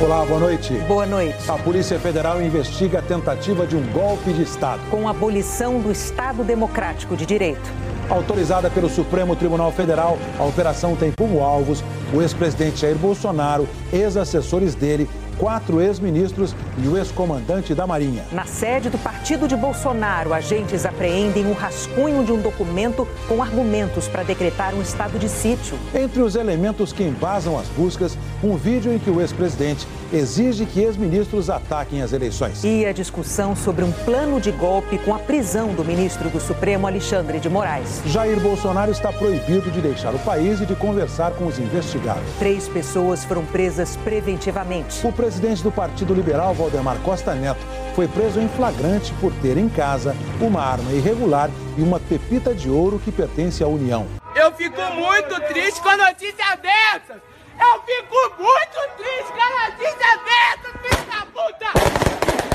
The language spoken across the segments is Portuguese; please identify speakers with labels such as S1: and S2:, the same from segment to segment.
S1: Olá, boa noite.
S2: Boa noite.
S1: A Polícia Federal investiga a tentativa de um golpe de Estado.
S2: Com a abolição do Estado Democrático de Direito.
S1: Autorizada pelo Supremo Tribunal Federal, a operação tem como alvos o ex-presidente Jair Bolsonaro, ex-assessores dele quatro ex-ministros e o ex-comandante da Marinha.
S2: Na sede do partido de Bolsonaro, agentes apreendem o um rascunho de um documento com argumentos para decretar um estado de sítio.
S1: Entre os elementos que embasam as buscas, um vídeo em que o ex-presidente exige que ex-ministros ataquem as eleições.
S2: E a discussão sobre um plano de golpe com a prisão do ministro do Supremo, Alexandre de Moraes.
S1: Jair Bolsonaro está proibido de deixar o país e de conversar com os investigados.
S2: Três pessoas foram presas preventivamente.
S1: O presidente do Partido Liberal, Valdemar Costa Neto, foi preso em flagrante por ter em casa uma arma irregular e uma pepita de ouro que pertence à União.
S3: Eu fico muito triste com a notícia dessas! Eu fico muito triste com a notícia dessas, filho da puta!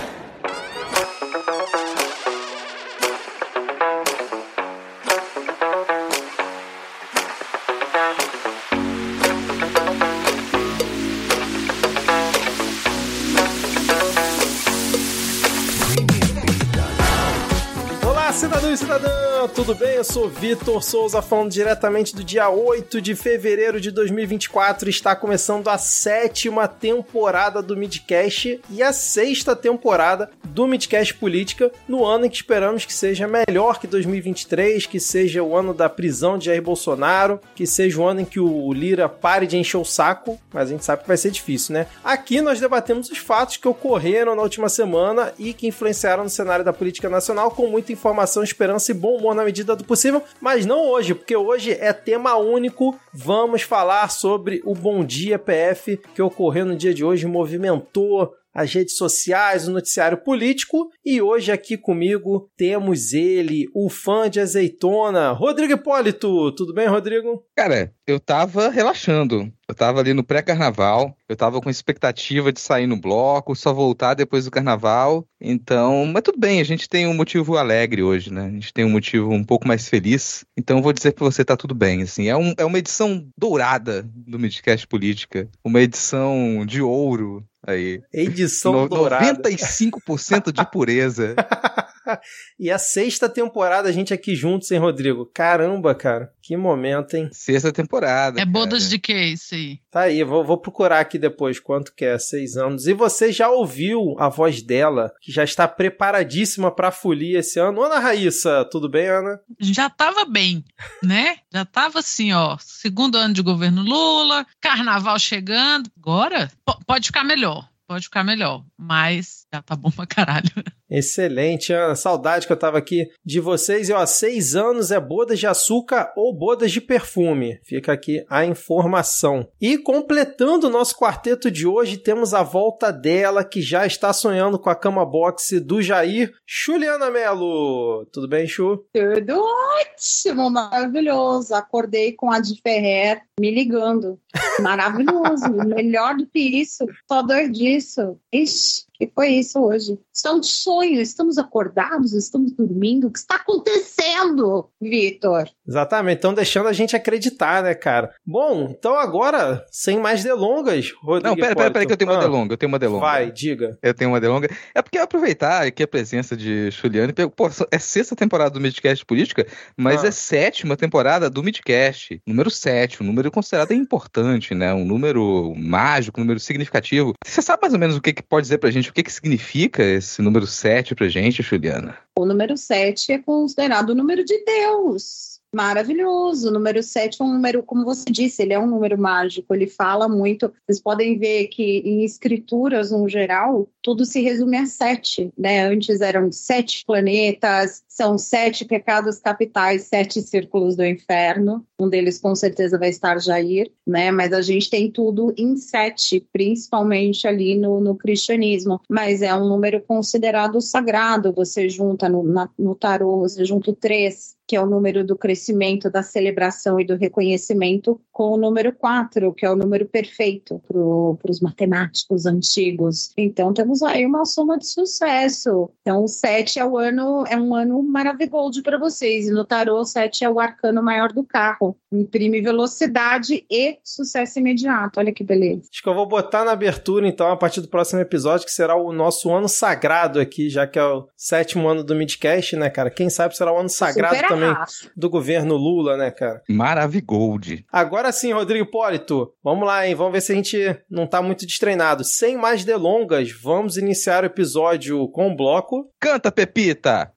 S4: Cidadã, tudo bem? Eu sou Vitor Souza, falando diretamente do dia 8 de fevereiro de 2024. Está começando a sétima temporada do Midcast e a sexta temporada do Midcast Política, no ano em que esperamos que seja melhor que 2023, que seja o ano da prisão de Jair Bolsonaro, que seja o ano em que o Lira pare de encher o saco, mas a gente sabe que vai ser difícil, né? Aqui nós debatemos os fatos que ocorreram na última semana e que influenciaram no cenário da política nacional com muita informação, esperança e bom humor na medida do possível, mas não hoje, porque hoje é tema único. Vamos falar sobre o Bom Dia PF que ocorreu no dia de hoje, movimentou as redes sociais, o noticiário político. E hoje aqui comigo temos ele, o fã de azeitona, Rodrigo Hipólito. Tudo bem, Rodrigo?
S5: Cara, eu tava relaxando. Eu tava ali no pré-carnaval, eu tava com expectativa de sair no bloco, só voltar depois do carnaval. Então, mas tudo bem, a gente tem um motivo alegre hoje, né? A gente tem um motivo um pouco mais feliz. Então, vou dizer pra você, tá tudo bem, assim. É, um, é uma edição dourada do Midcast Política, uma edição de ouro aí.
S4: Edição no, dourada.
S5: 95% de pureza.
S4: e a sexta temporada, a gente aqui juntos, hein, Rodrigo? Caramba, cara. Que momento, hein?
S5: Sexta temporada.
S6: É bodas de que isso aí?
S4: Tá aí, vou, vou procurar aqui depois quanto que é, seis anos. E você já ouviu a voz dela, que já está preparadíssima pra folia esse ano. Ana Raíssa, tudo bem, Ana?
S6: Já tava bem, né? Já tava assim, ó. Segundo ano de governo Lula, carnaval chegando. Agora, pode ficar melhor pode ficar melhor, mas já tá bom pra caralho.
S4: Excelente, Ana. Saudade que eu tava aqui de vocês. E ó, seis anos é bodas de açúcar ou bodas de perfume. Fica aqui a informação. E completando o nosso quarteto de hoje, temos a volta dela, que já está sonhando com a cama boxe do Jair, Juliana Melo. Tudo bem, Chu?
S7: Tudo ótimo, maravilhoso. Acordei com a de Ferrer me ligando. Maravilhoso. Melhor do que isso. Só dor disso. Ixi, que foi isso hoje? Isso é um sonho, estamos acordados, estamos dormindo. O que está acontecendo, Vitor?
S4: Exatamente, estão deixando a gente acreditar, né, cara? Bom, então agora, sem mais delongas, Rodrigo.
S5: Não, pera, pera, pera, que eu tenho uma ah, delonga, eu tenho uma delonga.
S4: Vai, diga.
S5: Eu tenho uma delonga. É porque aproveitar aqui a presença de Juliane, pô, é sexta temporada do Midcast Política, mas ah. é sétima temporada do Midcast, número 7, um número considerado importante, né? Um número mágico, um número significativo. Você sabe mais ou menos o que, que pode dizer pra gente, o que, que significa esse número 7 pra gente, Juliana?
S7: O número 7 é considerado o número de Deus. Maravilhoso. O número 7 é um número, como você disse, ele é um número mágico, ele fala muito. Vocês podem ver que em escrituras, no geral, tudo se resume a sete, né? Antes eram sete planetas, são sete pecados capitais, sete círculos do inferno. Um deles com certeza vai estar Jair, né? Mas a gente tem tudo em sete, principalmente ali no, no cristianismo. Mas é um número considerado sagrado. Você junta no, na, no tarô, você junta o três que é o número do crescimento, da celebração e do reconhecimento, com o número 4, que é o número perfeito para os matemáticos antigos. Então temos aí uma soma de sucesso. Então o 7 é o ano, é um ano maravilhoso para vocês. E no tarô, o 7 é o arcano maior do carro. Imprime velocidade e sucesso imediato. Olha que beleza.
S4: Acho que eu vou botar na abertura, então, a partir do próximo episódio, que será o nosso ano sagrado aqui, já que é o sétimo ano do Midcast, né, cara? Quem sabe será o ano sagrado Super também arraso. do governo Lula, né, cara?
S5: Maravigold.
S4: Agora sim, Rodrigo Hipólito, vamos lá, hein? Vamos ver se a gente não tá muito destreinado. Sem mais delongas, vamos iniciar o episódio com o bloco.
S5: Canta, Pepita!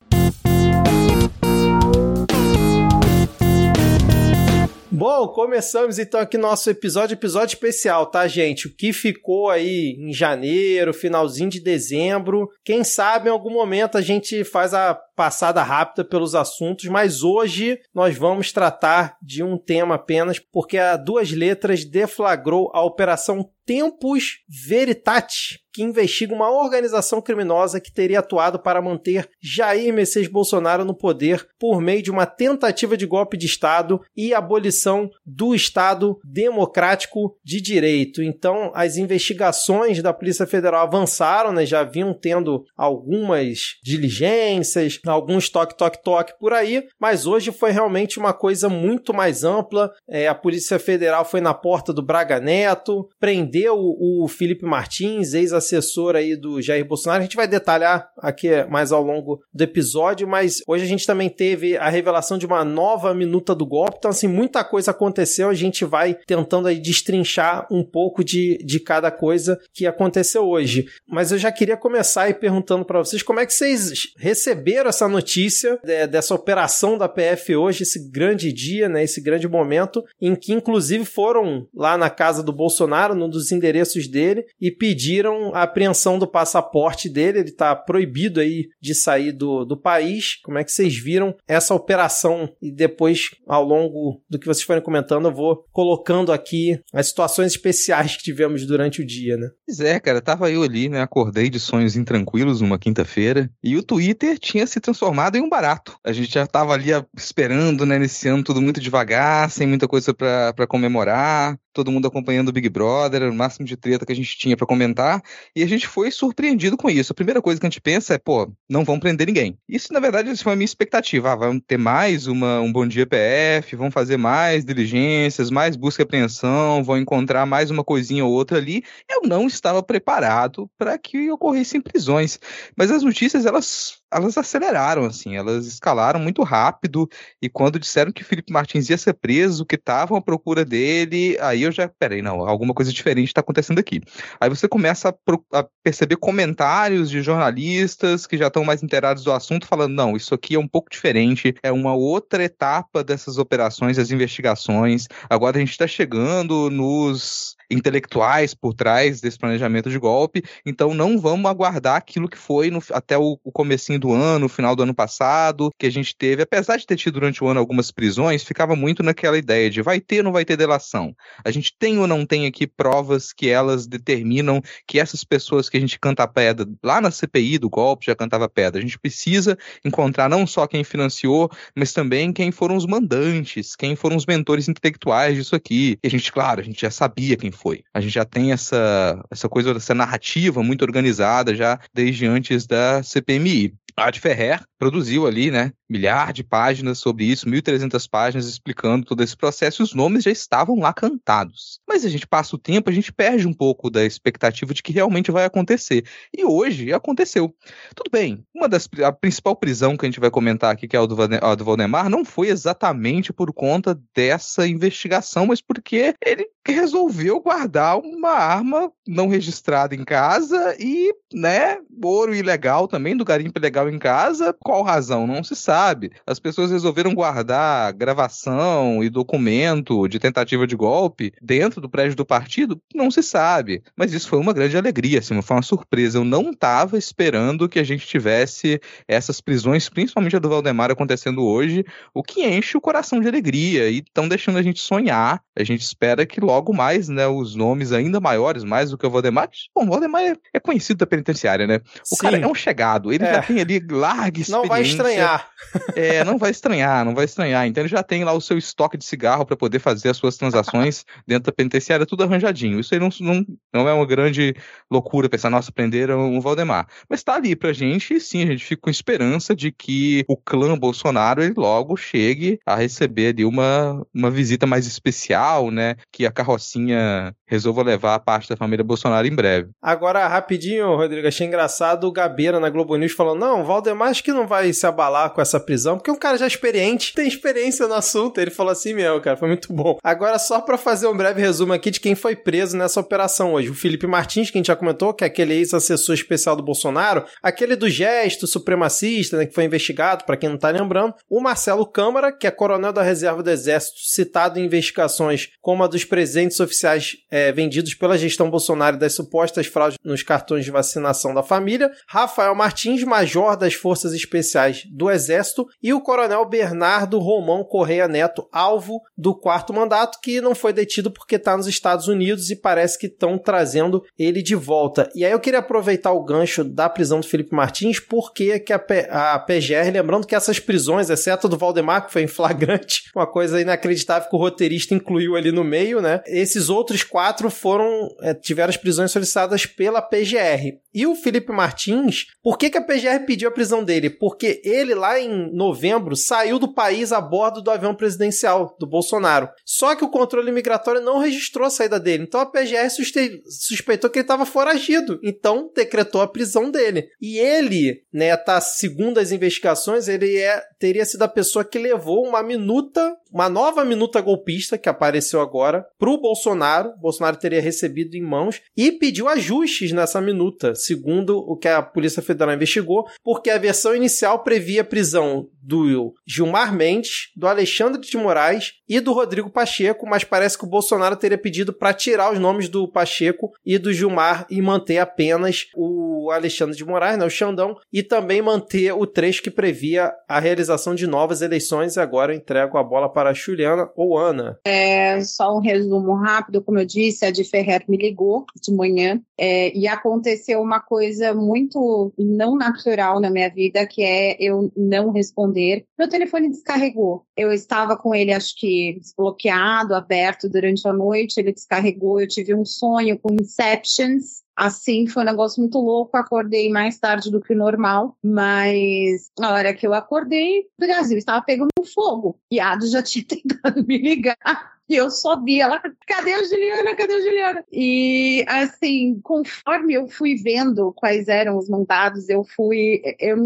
S4: Bom, começamos então aqui nosso episódio, episódio especial, tá, gente? O que ficou aí em janeiro, finalzinho de dezembro. Quem sabe em algum momento a gente faz a passada rápida pelos assuntos, mas hoje nós vamos tratar de um tema apenas, porque a duas letras deflagrou a Operação Tempus Veritatis, que investiga uma organização criminosa que teria atuado para manter Jair Messias Bolsonaro no poder por meio de uma tentativa de golpe de Estado e abolição do Estado democrático de direito. Então, as investigações da Polícia Federal avançaram, né? já vinham tendo algumas diligências, alguns toque, toque, toque por aí, mas hoje foi realmente uma coisa muito mais ampla. É, a Polícia Federal foi na porta do Braga Neto, prendeu o Felipe Martins, ex-assessor aí do Jair Bolsonaro. A gente vai detalhar aqui mais ao longo do episódio, mas hoje a gente também teve a revelação de uma nova minuta do golpe. Então, assim, muita coisa aconteceu. A gente vai tentando aí destrinchar um pouco de, de cada coisa que aconteceu hoje. Mas eu já queria começar aí perguntando para vocês como é que vocês receberam essa notícia de, dessa operação da PF hoje, esse grande dia, né, esse grande momento, em que inclusive foram lá na casa do Bolsonaro, num dos os endereços dele e pediram a apreensão do passaporte dele. Ele está proibido aí de sair do, do país. Como é que vocês viram essa operação? E depois, ao longo do que vocês forem comentando, eu vou colocando aqui as situações especiais que tivemos durante o dia, né?
S5: Pois é, cara, tava eu ali, né? Acordei de sonhos intranquilos numa quinta-feira e o Twitter tinha se transformado em um barato. A gente já tava ali esperando, né, nesse ano tudo muito devagar, sem muita coisa para comemorar todo mundo acompanhando o Big Brother, o máximo de treta que a gente tinha para comentar, e a gente foi surpreendido com isso. A primeira coisa que a gente pensa é, pô, não vão prender ninguém. Isso, na verdade, foi a minha expectativa. Ah, vamos ter mais uma, um Bom Dia PF, vão fazer mais diligências, mais busca e apreensão, vão encontrar mais uma coisinha ou outra ali. Eu não estava preparado para que ocorressem prisões. Mas as notícias, elas elas aceleraram, assim, elas escalaram muito rápido, e quando disseram que Felipe Martins ia ser preso, que estavam à procura dele, aí eu já, peraí, não, alguma coisa diferente está acontecendo aqui. Aí você começa a, a, perceber comentários de jornalistas que já estão mais inteirados do assunto, falando, não, isso aqui é um pouco diferente, é uma outra etapa dessas operações, das investigações, agora a gente está chegando nos intelectuais por trás desse planejamento de golpe, então não vamos aguardar aquilo que foi no, até o, o comecinho do ano, final do ano passado, que a gente teve, apesar de ter tido durante o ano algumas prisões, ficava muito naquela ideia de vai ter ou não vai ter delação. A gente tem ou não tem aqui provas que elas determinam que essas pessoas que a gente canta a pedra, lá na CPI do golpe já cantava pedra, a gente precisa encontrar não só quem financiou, mas também quem foram os mandantes, quem foram os mentores intelectuais disso aqui. E a gente, claro, a gente já sabia quem foi. A gente já tem essa, essa coisa, essa narrativa muito organizada já desde antes da CPMI. A de Ferrer produziu ali, né, milhar de páginas sobre isso, 1.300 páginas explicando todo esse processo e os nomes já estavam lá cantados. Mas a gente passa o tempo, a gente perde um pouco da expectativa de que realmente vai acontecer. E hoje aconteceu. Tudo bem, uma das a principal prisão que a gente vai comentar aqui, que é a do, a do Valdemar, não foi exatamente por conta dessa investigação, mas porque ele resolveu guardar uma arma não registrada em casa e, né, ouro ilegal também, do garimpo ilegal em casa. Qual razão? Não se sabe. As pessoas resolveram guardar gravação e documento de tentativa de golpe dentro do prédio do partido? Não se sabe. Mas isso foi uma grande alegria, assim, foi uma surpresa. Eu não estava esperando que a gente tivesse essas prisões, principalmente a do Valdemar acontecendo hoje, o que enche o coração de alegria e estão deixando a gente sonhar. A gente espera que logo mais, né, os nomes ainda maiores, mais do que o Valdemar. Bom, o Valdemar é, é conhecido da penitenciária, né? O
S4: Sim.
S5: cara é um chegado, ele
S4: É.
S5: já tem ali larga experiência.
S4: Não vai estranhar.
S5: É, não vai estranhar, não vai estranhar. Então ele já tem lá o seu estoque de cigarro para poder fazer as suas transações dentro da penitenciária, tudo arranjadinho. Isso aí não, não, não é uma grande loucura pensar, nossa, prenderam o Valdemar. Mas tá ali pra gente e sim, a gente fica com esperança de que o clã Bolsonaro ele logo chegue a receber ali uma, uma visita mais especial, né? Que a carrocinha resolva levar a parte da família Bolsonaro em breve.
S4: Agora, rapidinho, Rodrigo, achei engraçado o Gabeira na Globo News falando: não, Valdemar acho que não vai se abalar com essa prisão, porque é um cara já experiente, tem experiência no assunto. Ele falou assim mesmo, cara, foi muito bom. Agora, só pra fazer um breve resumo aqui de quem foi preso nessa operação hoje. O Felipe Martins, que a gente já comentou, que é aquele ex-assessor especial do Bolsonaro, aquele do gesto supremacista, né, que foi investigado, pra quem não tá lembrando. O Marcelo Câmara, que é coronel da reserva do Exército, citado em investigações como a dos presentes oficiais é, vendidos pela gestão Bolsonaro das supostas fraudes nos cartões de vacinação da família, Rafael Martins, major das Forças Especiais do Exército, e o coronel Bernardo Romão Correia Neto, alvo do quarto mandato, que não foi detido porque está nos Estados Unidos e parece que estão trazendo ele de volta. E aí eu queria aproveitar o gancho da prisão do Felipe Martins, porque que a, P- a PGR, lembrando que essas prisões, exceto do Valdemar, que foi em flagrante, uma coisa inacreditável que o roteirista incluiu ali no meio, né? Esses outros quatro foram é, tiveram as prisões solicitadas pela PGR. E o Felipe Martins, por que, que a PGR pediu a prisão dele? Porque ele, lá em novembro, saiu do país a bordo do avião presidencial do Bolsonaro. Só que o controle migratório não registrou a saída dele. Então a PGR suspeitou que ele estava foragido. Então decretou a prisão dele. E ele, né, tá, segundo as investigações, ele é, teria sido a pessoa que levou uma minuta, uma nova minuta golpista que apareceu agora, pro Bolsonaro. O Bolsonaro teria recebido em mãos e pediu ajustes nessa minuta, segundo o que a Polícia Federal investigou, porque a versão inicial previa prisão do Gilmar Mendes, do Alexandre de Moraes e do Rodrigo Pacheco, mas parece que o Bolsonaro teria pedido para tirar os nomes do Pacheco e do Gilmar e manter apenas o Alexandre de Moraes, né, o Xandão, e também manter o trecho que previa a realização de novas eleições. Agora eu entrego a bola para a Juliana ou Ana.
S7: É, só um resumo rápido, como eu disse, a de Ferrer me ligou de manhã é, e aconteceu uma coisa muito não natural na minha vida, que é eu não responder. Meu telefone descarregou. Eu estava com ele, acho que desbloqueado, aberto durante a noite, ele descarregou. Eu tive um sonho com Inceptions. Assim, foi um negócio muito louco. Acordei mais tarde do que o normal, mas na hora que eu acordei, o Brasil estava pegando fogo. E Ado já tinha tentado me ligar. E eu só vi ela, cadê a Juliana? Cadê a Juliana? E assim, conforme eu fui vendo quais eram os mandados, eu fui. Eu,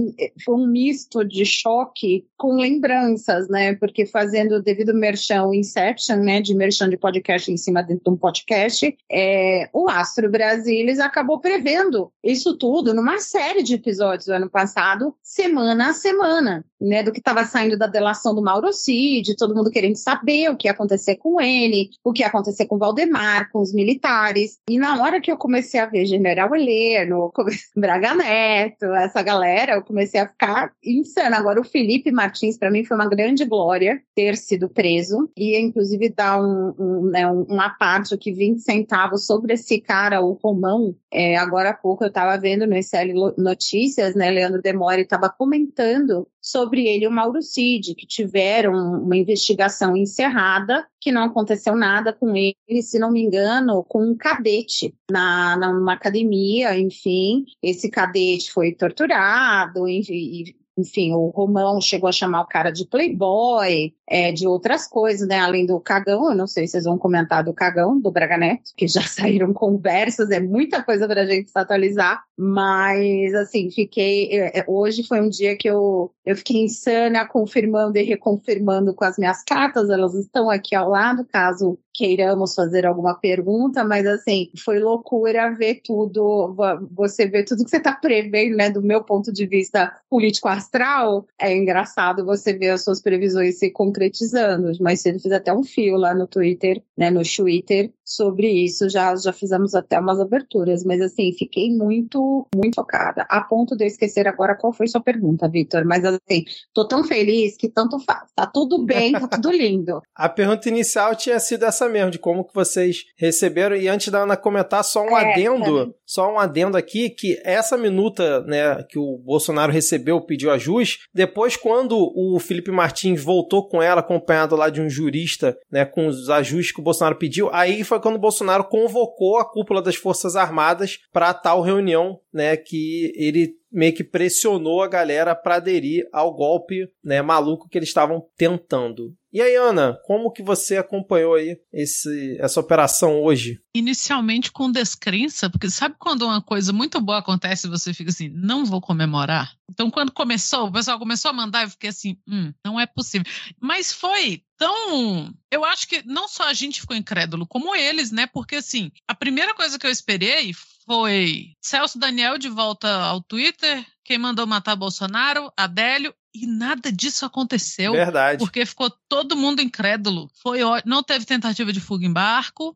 S7: foi um misto de choque com lembranças, né? Porque fazendo o devido merchan, Inception, né? De merchan de podcast em cima dentro de um podcast, é, o Astro Brasilis acabou prevendo isso tudo numa série de episódios do ano passado, semana a semana, né? Do que estava saindo da delação do Mauro Cid, todo mundo querendo saber o que ia acontecer com ele, o que ia acontecer com o Valdemar, com os militares. E na hora que eu comecei a ver General Heleno, Braga Neto, essa galera, eu comecei a ficar insana. Agora, o Felipe Martins, para mim, foi uma grande glória ter sido preso. E, inclusive, dar um, um, né, uma parte aqui, 20 centavos sobre esse cara, o Romão. É, agora há pouco eu estava vendo no ICL Notícias, né? Leandro Demore estava comentando sobre ele e o Mauro Cid, que tiveram uma investigação encerrada, que não aconteceu nada com ele, se não me engano, com um cadete na, numa academia, enfim. Esse cadete foi torturado, enfim, enfim, o Romão chegou a chamar o cara de playboy, é, de outras coisas, né? Além do cagão, eu não sei se vocês vão comentar do cagão, do Braga Neto, que já saíram conversas, é muita coisa pra gente se atualizar, mas, assim, fiquei, hoje foi um dia que eu, eu fiquei insana, confirmando e reconfirmando com as minhas cartas, elas estão aqui ao lado, caso queiramos fazer alguma pergunta, mas assim, foi loucura ver tudo, você vê tudo que você está prevendo, né, do meu ponto de vista político astral, é engraçado você ver as suas previsões se concretizando, mas cedo fiz até um fio lá no Twitter, né, no Twitter, sobre isso, já, já fizemos até umas aberturas, mas assim, fiquei muito, muito focada, a ponto de eu esquecer agora qual foi sua pergunta, Vitor, mas assim, tô tão feliz que tanto faz, tá tudo bem, tá tudo lindo.
S4: A pergunta inicial tinha sido essa essa mesmo, de como que vocês receberam. E antes da Ana comentar, só um
S7: É,
S4: adendo,
S7: tá.
S4: só um adendo aqui, que essa minuta, né, que o Bolsonaro recebeu, pediu ajuste, depois quando o Felipe Martins voltou com ela, acompanhado lá de um jurista, né, com os ajustes que o Bolsonaro pediu, aí foi quando o Bolsonaro convocou a cúpula das Forças Armadas para tal reunião, né, que ele meio que pressionou a galera para aderir ao golpe, né, maluco que eles estavam tentando. E aí, Ana, como que você acompanhou aí esse, essa operação hoje?
S6: Inicialmente com descrença, porque sabe quando uma coisa muito boa acontece e você fica assim, não vou comemorar? Então, quando começou, o pessoal começou a mandar, eu fiquei assim, hum, não é possível. Mas foi tão. Eu acho que não só a gente ficou incrédulo, como eles, né? Porque assim, a primeira coisa que eu esperei foi Celso Daniel de volta ao Twitter, quem mandou matar Bolsonaro, Adélio, e nada disso aconteceu.
S4: Verdade.
S6: Porque ficou todo mundo incrédulo. Foi ó- não teve tentativa de fuga em barco,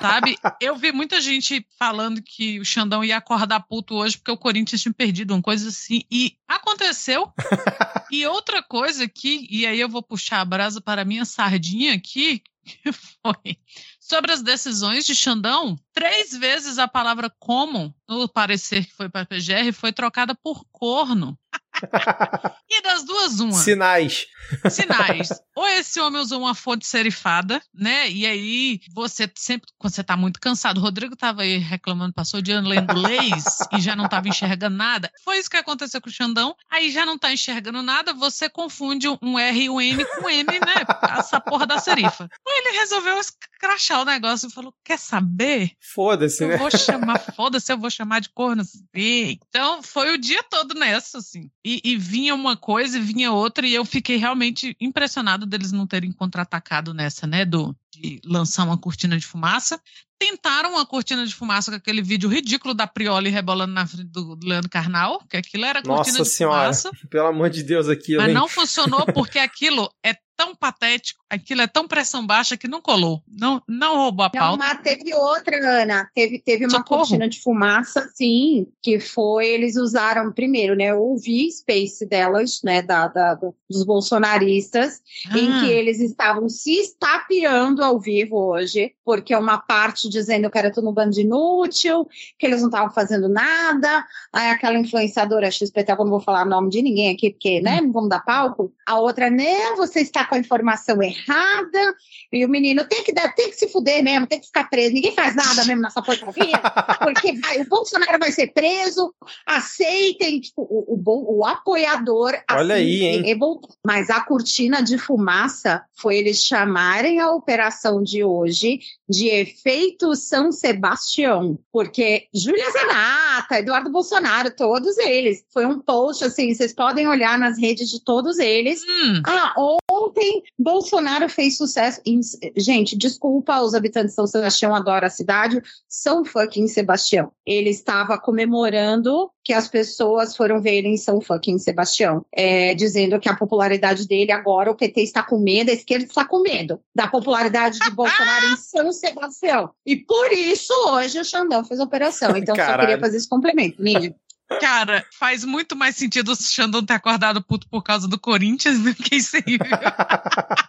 S6: sabe? Eu vi muita gente falando que o Xandão ia acordar puto hoje porque o Corinthians tinha perdido uma coisa assim e aconteceu. e outra coisa que e aí eu vou puxar a brasa para a minha sardinha aqui, que foi sobre as decisões de Xandão, três vezes a palavra como no parecer que foi para a PGR foi trocada por corno. e das duas, uma.
S4: Sinais.
S6: Sinais. Ou esse homem usou uma fonte serifada, né? E aí você sempre, quando você tá muito cansado, o Rodrigo tava aí reclamando, passou o dia lendo leis e já não tava enxergando nada. Foi isso que aconteceu com o Xandão. Aí já não tá enxergando nada, você confunde um R e um M com M, né? Essa porra da serifa. Aí ele resolveu escrachar o negócio e falou: quer saber?
S4: Foda-se, né?
S6: Eu vou chamar, foda-se, eu vou chamar de corno. Então, foi o dia todo nessa, assim. E, e vinha uma coisa e vinha outra, e eu fiquei realmente impressionado deles não terem contra-atacado nessa, né? Do, de lançar uma cortina de fumaça. Tentaram uma cortina de fumaça com aquele vídeo ridículo da Prioli rebolando na frente do Leandro Carnal, que aquilo era cortina
S4: Nossa
S6: de
S4: senhora.
S6: fumaça.
S4: Pelo amor de Deus, aquilo,
S6: Mas
S4: hein?
S6: não funcionou porque aquilo é tão patético, aquilo é tão pressão baixa que não colou. Não, não roubou a
S7: Não,
S6: pauta.
S7: mas teve outra, Ana. Teve, teve uma
S6: Socorro.
S7: cortina de fumaça, sim, que foi, eles usaram primeiro, né? Eu ouvi Space delas, né? Da, da- do- dos bolsonaristas, em
S6: Ah.
S7: que eles estavam se estapeando ao vivo hoje, porque uma parte dizendo que era tudo um bando inútil, que eles não estavam fazendo nada. Aí aquela influenciadora XPT, eu não vou falar o nome de ninguém aqui, porque, né, não vamos dar palco. A outra, né, você está com a informação errada. E o menino tem que, dar, tem que se fuder mesmo, tem que ficar preso. Ninguém faz nada mesmo nessa porcaria, porque vai- o Bolsonaro vai ser preso. Aceitem, tipo, o, o, o apoiador.
S4: Olha aí, hein?
S7: revoltado. Mas a cortina de fumaça foi eles chamarem a operação de hoje de efeito São Sebastião, porque Júlia Zanata, Eduardo Bolsonaro, todos eles. Foi um post assim, vocês podem olhar nas redes de todos eles.
S6: Hum,
S7: Ah, ontem Bolsonaro fez sucesso. em- gente, desculpa, os habitantes de São Sebastião adoram a cidade. São fucking Sebastião. Ele estava comemorando que as pessoas foram ver ele em São fucking Sebastião, é, dizendo que a popularidade dele agora, o PT está com medo, a esquerda está com medo da popularidade de Bolsonaro em São Sebastião. E por isso hoje o Xandão fez a operação. Então só
S4: Caralho.
S7: queria fazer esse complemento, Ninja.
S6: Cara, faz muito mais sentido o Xandão ter acordado puto por causa do Corinthians do que isso aí.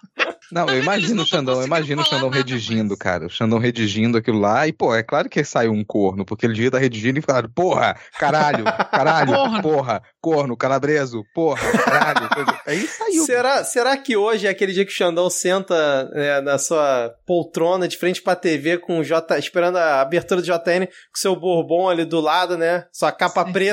S5: Não, eu imagino
S6: não
S5: o Xandão, eu imagino o Xandão redigindo, cara. O Xandão redigindo aquilo lá. E, pô, é claro que saiu um corno, porque ele devia estar redigindo e falando, porra, caralho, caralho,
S6: Corno.
S5: porra, corno, calabreso, porra, caralho. coisa- Aí saiu.
S4: Será, será que hoje é aquele dia que o Xandão senta né, na sua poltrona de frente pra TV com o J, esperando a abertura do JN com seu bourbon ali do lado, né? Sua capa
S6: Certeza.
S4: preta.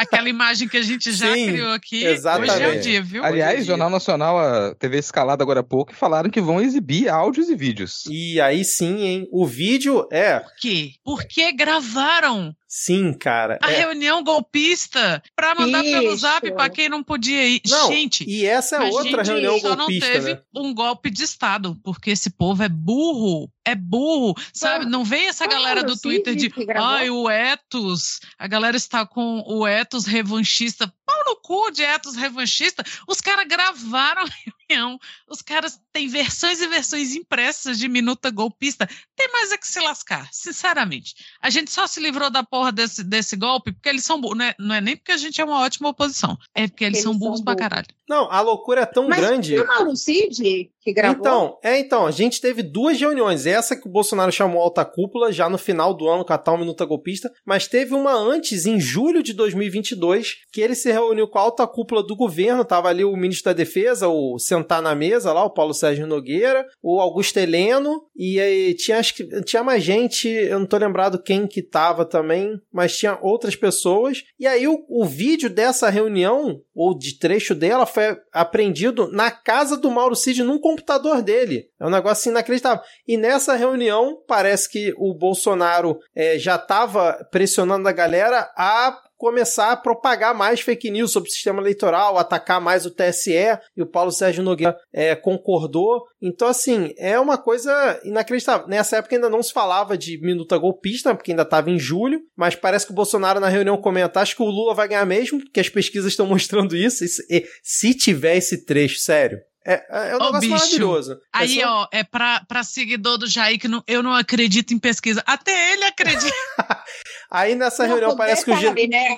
S6: Aquela imagem que a gente já
S4: Sim,
S6: criou aqui.
S4: exatamente.
S6: Hoje é o dia, viu?
S5: Aliás,
S4: em dia.
S5: Jornal Nacional, a TV escalada agora há pouco, e falaram que vão exibir áudios e vídeos.
S4: E aí sim, hein? O vídeo é.
S6: Por quê? Porque gravaram
S4: Sim, cara.
S6: a
S4: é.
S6: reunião golpista pra mandar pelo
S7: Isso.
S6: zap pra quem não podia ir.
S4: Não,
S6: Gente,
S4: e essa é
S6: a
S4: outra
S6: gente
S4: reunião
S6: só não
S4: golpista,
S6: teve
S4: né?
S6: um golpe de Estado, porque esse povo é burro, é burro, sabe? Não vem essa galera do Twitter
S7: sim,
S6: de, ai, o Etos, a galera está com o Etos revanchista, pau no cu de Etos revanchista, os caras gravaram a reunião, os caras têm versões e versões impressas de minuta golpista, tem mais é que se lascar, sinceramente. A gente só se livrou da porra desse, desse golpe porque eles são burros, não é, não é nem porque a gente é uma ótima oposição, é porque eles,
S7: Eles
S6: são
S7: são
S6: burros pra
S7: burros.
S6: caralho.
S4: Não, a loucura é tão
S7: Mas
S4: grande.
S7: foi o Mauro Cid que gravou?
S4: Então, é, então, a gente teve duas reuniões. Essa que o Bolsonaro chamou alta cúpula, já no final do ano, com a tal minuta golpista, mas teve uma antes, em julho de 2022, que ele se reuniu com a alta cúpula do governo, tava ali o ministro da Defesa, o sentar na mesa lá, o Paulo Sérgio Nogueira, o Augusto Heleno, e aí tinha, acho que, tinha mais gente, eu não tô lembrado quem que tava também, mas tinha outras pessoas, e aí o, o vídeo dessa reunião, ou de trecho dela, foi apreendido na casa do Mauro Cid, num computador dele. É um negócio inacreditável. E nessa reunião, parece que o Bolsonaro eh, já estava pressionando a galera a começar a propagar mais fake news sobre o sistema eleitoral, atacar mais o TSE, e o Paulo Sérgio Nogueira eh, concordou. Então, assim, é uma coisa inacreditável. Nessa época ainda não se falava de minuta golpista, porque ainda estava em julho, mas parece que o Bolsonaro na reunião comenta, acho que o Lula vai ganhar mesmo, porque as pesquisas estão mostrando isso, Isso- e se tiver esse trecho, sério. É, é um
S6: Ô,
S4: negócio
S6: bicho,
S4: maravilhoso.
S6: Aí,
S4: É só-
S6: ó, é pra, pra seguidor do Jair que não- eu não acredito em pesquisa. Até ele acredita.
S4: Aí nessa
S7: Não,
S4: reunião parece que o Gil-
S7: né?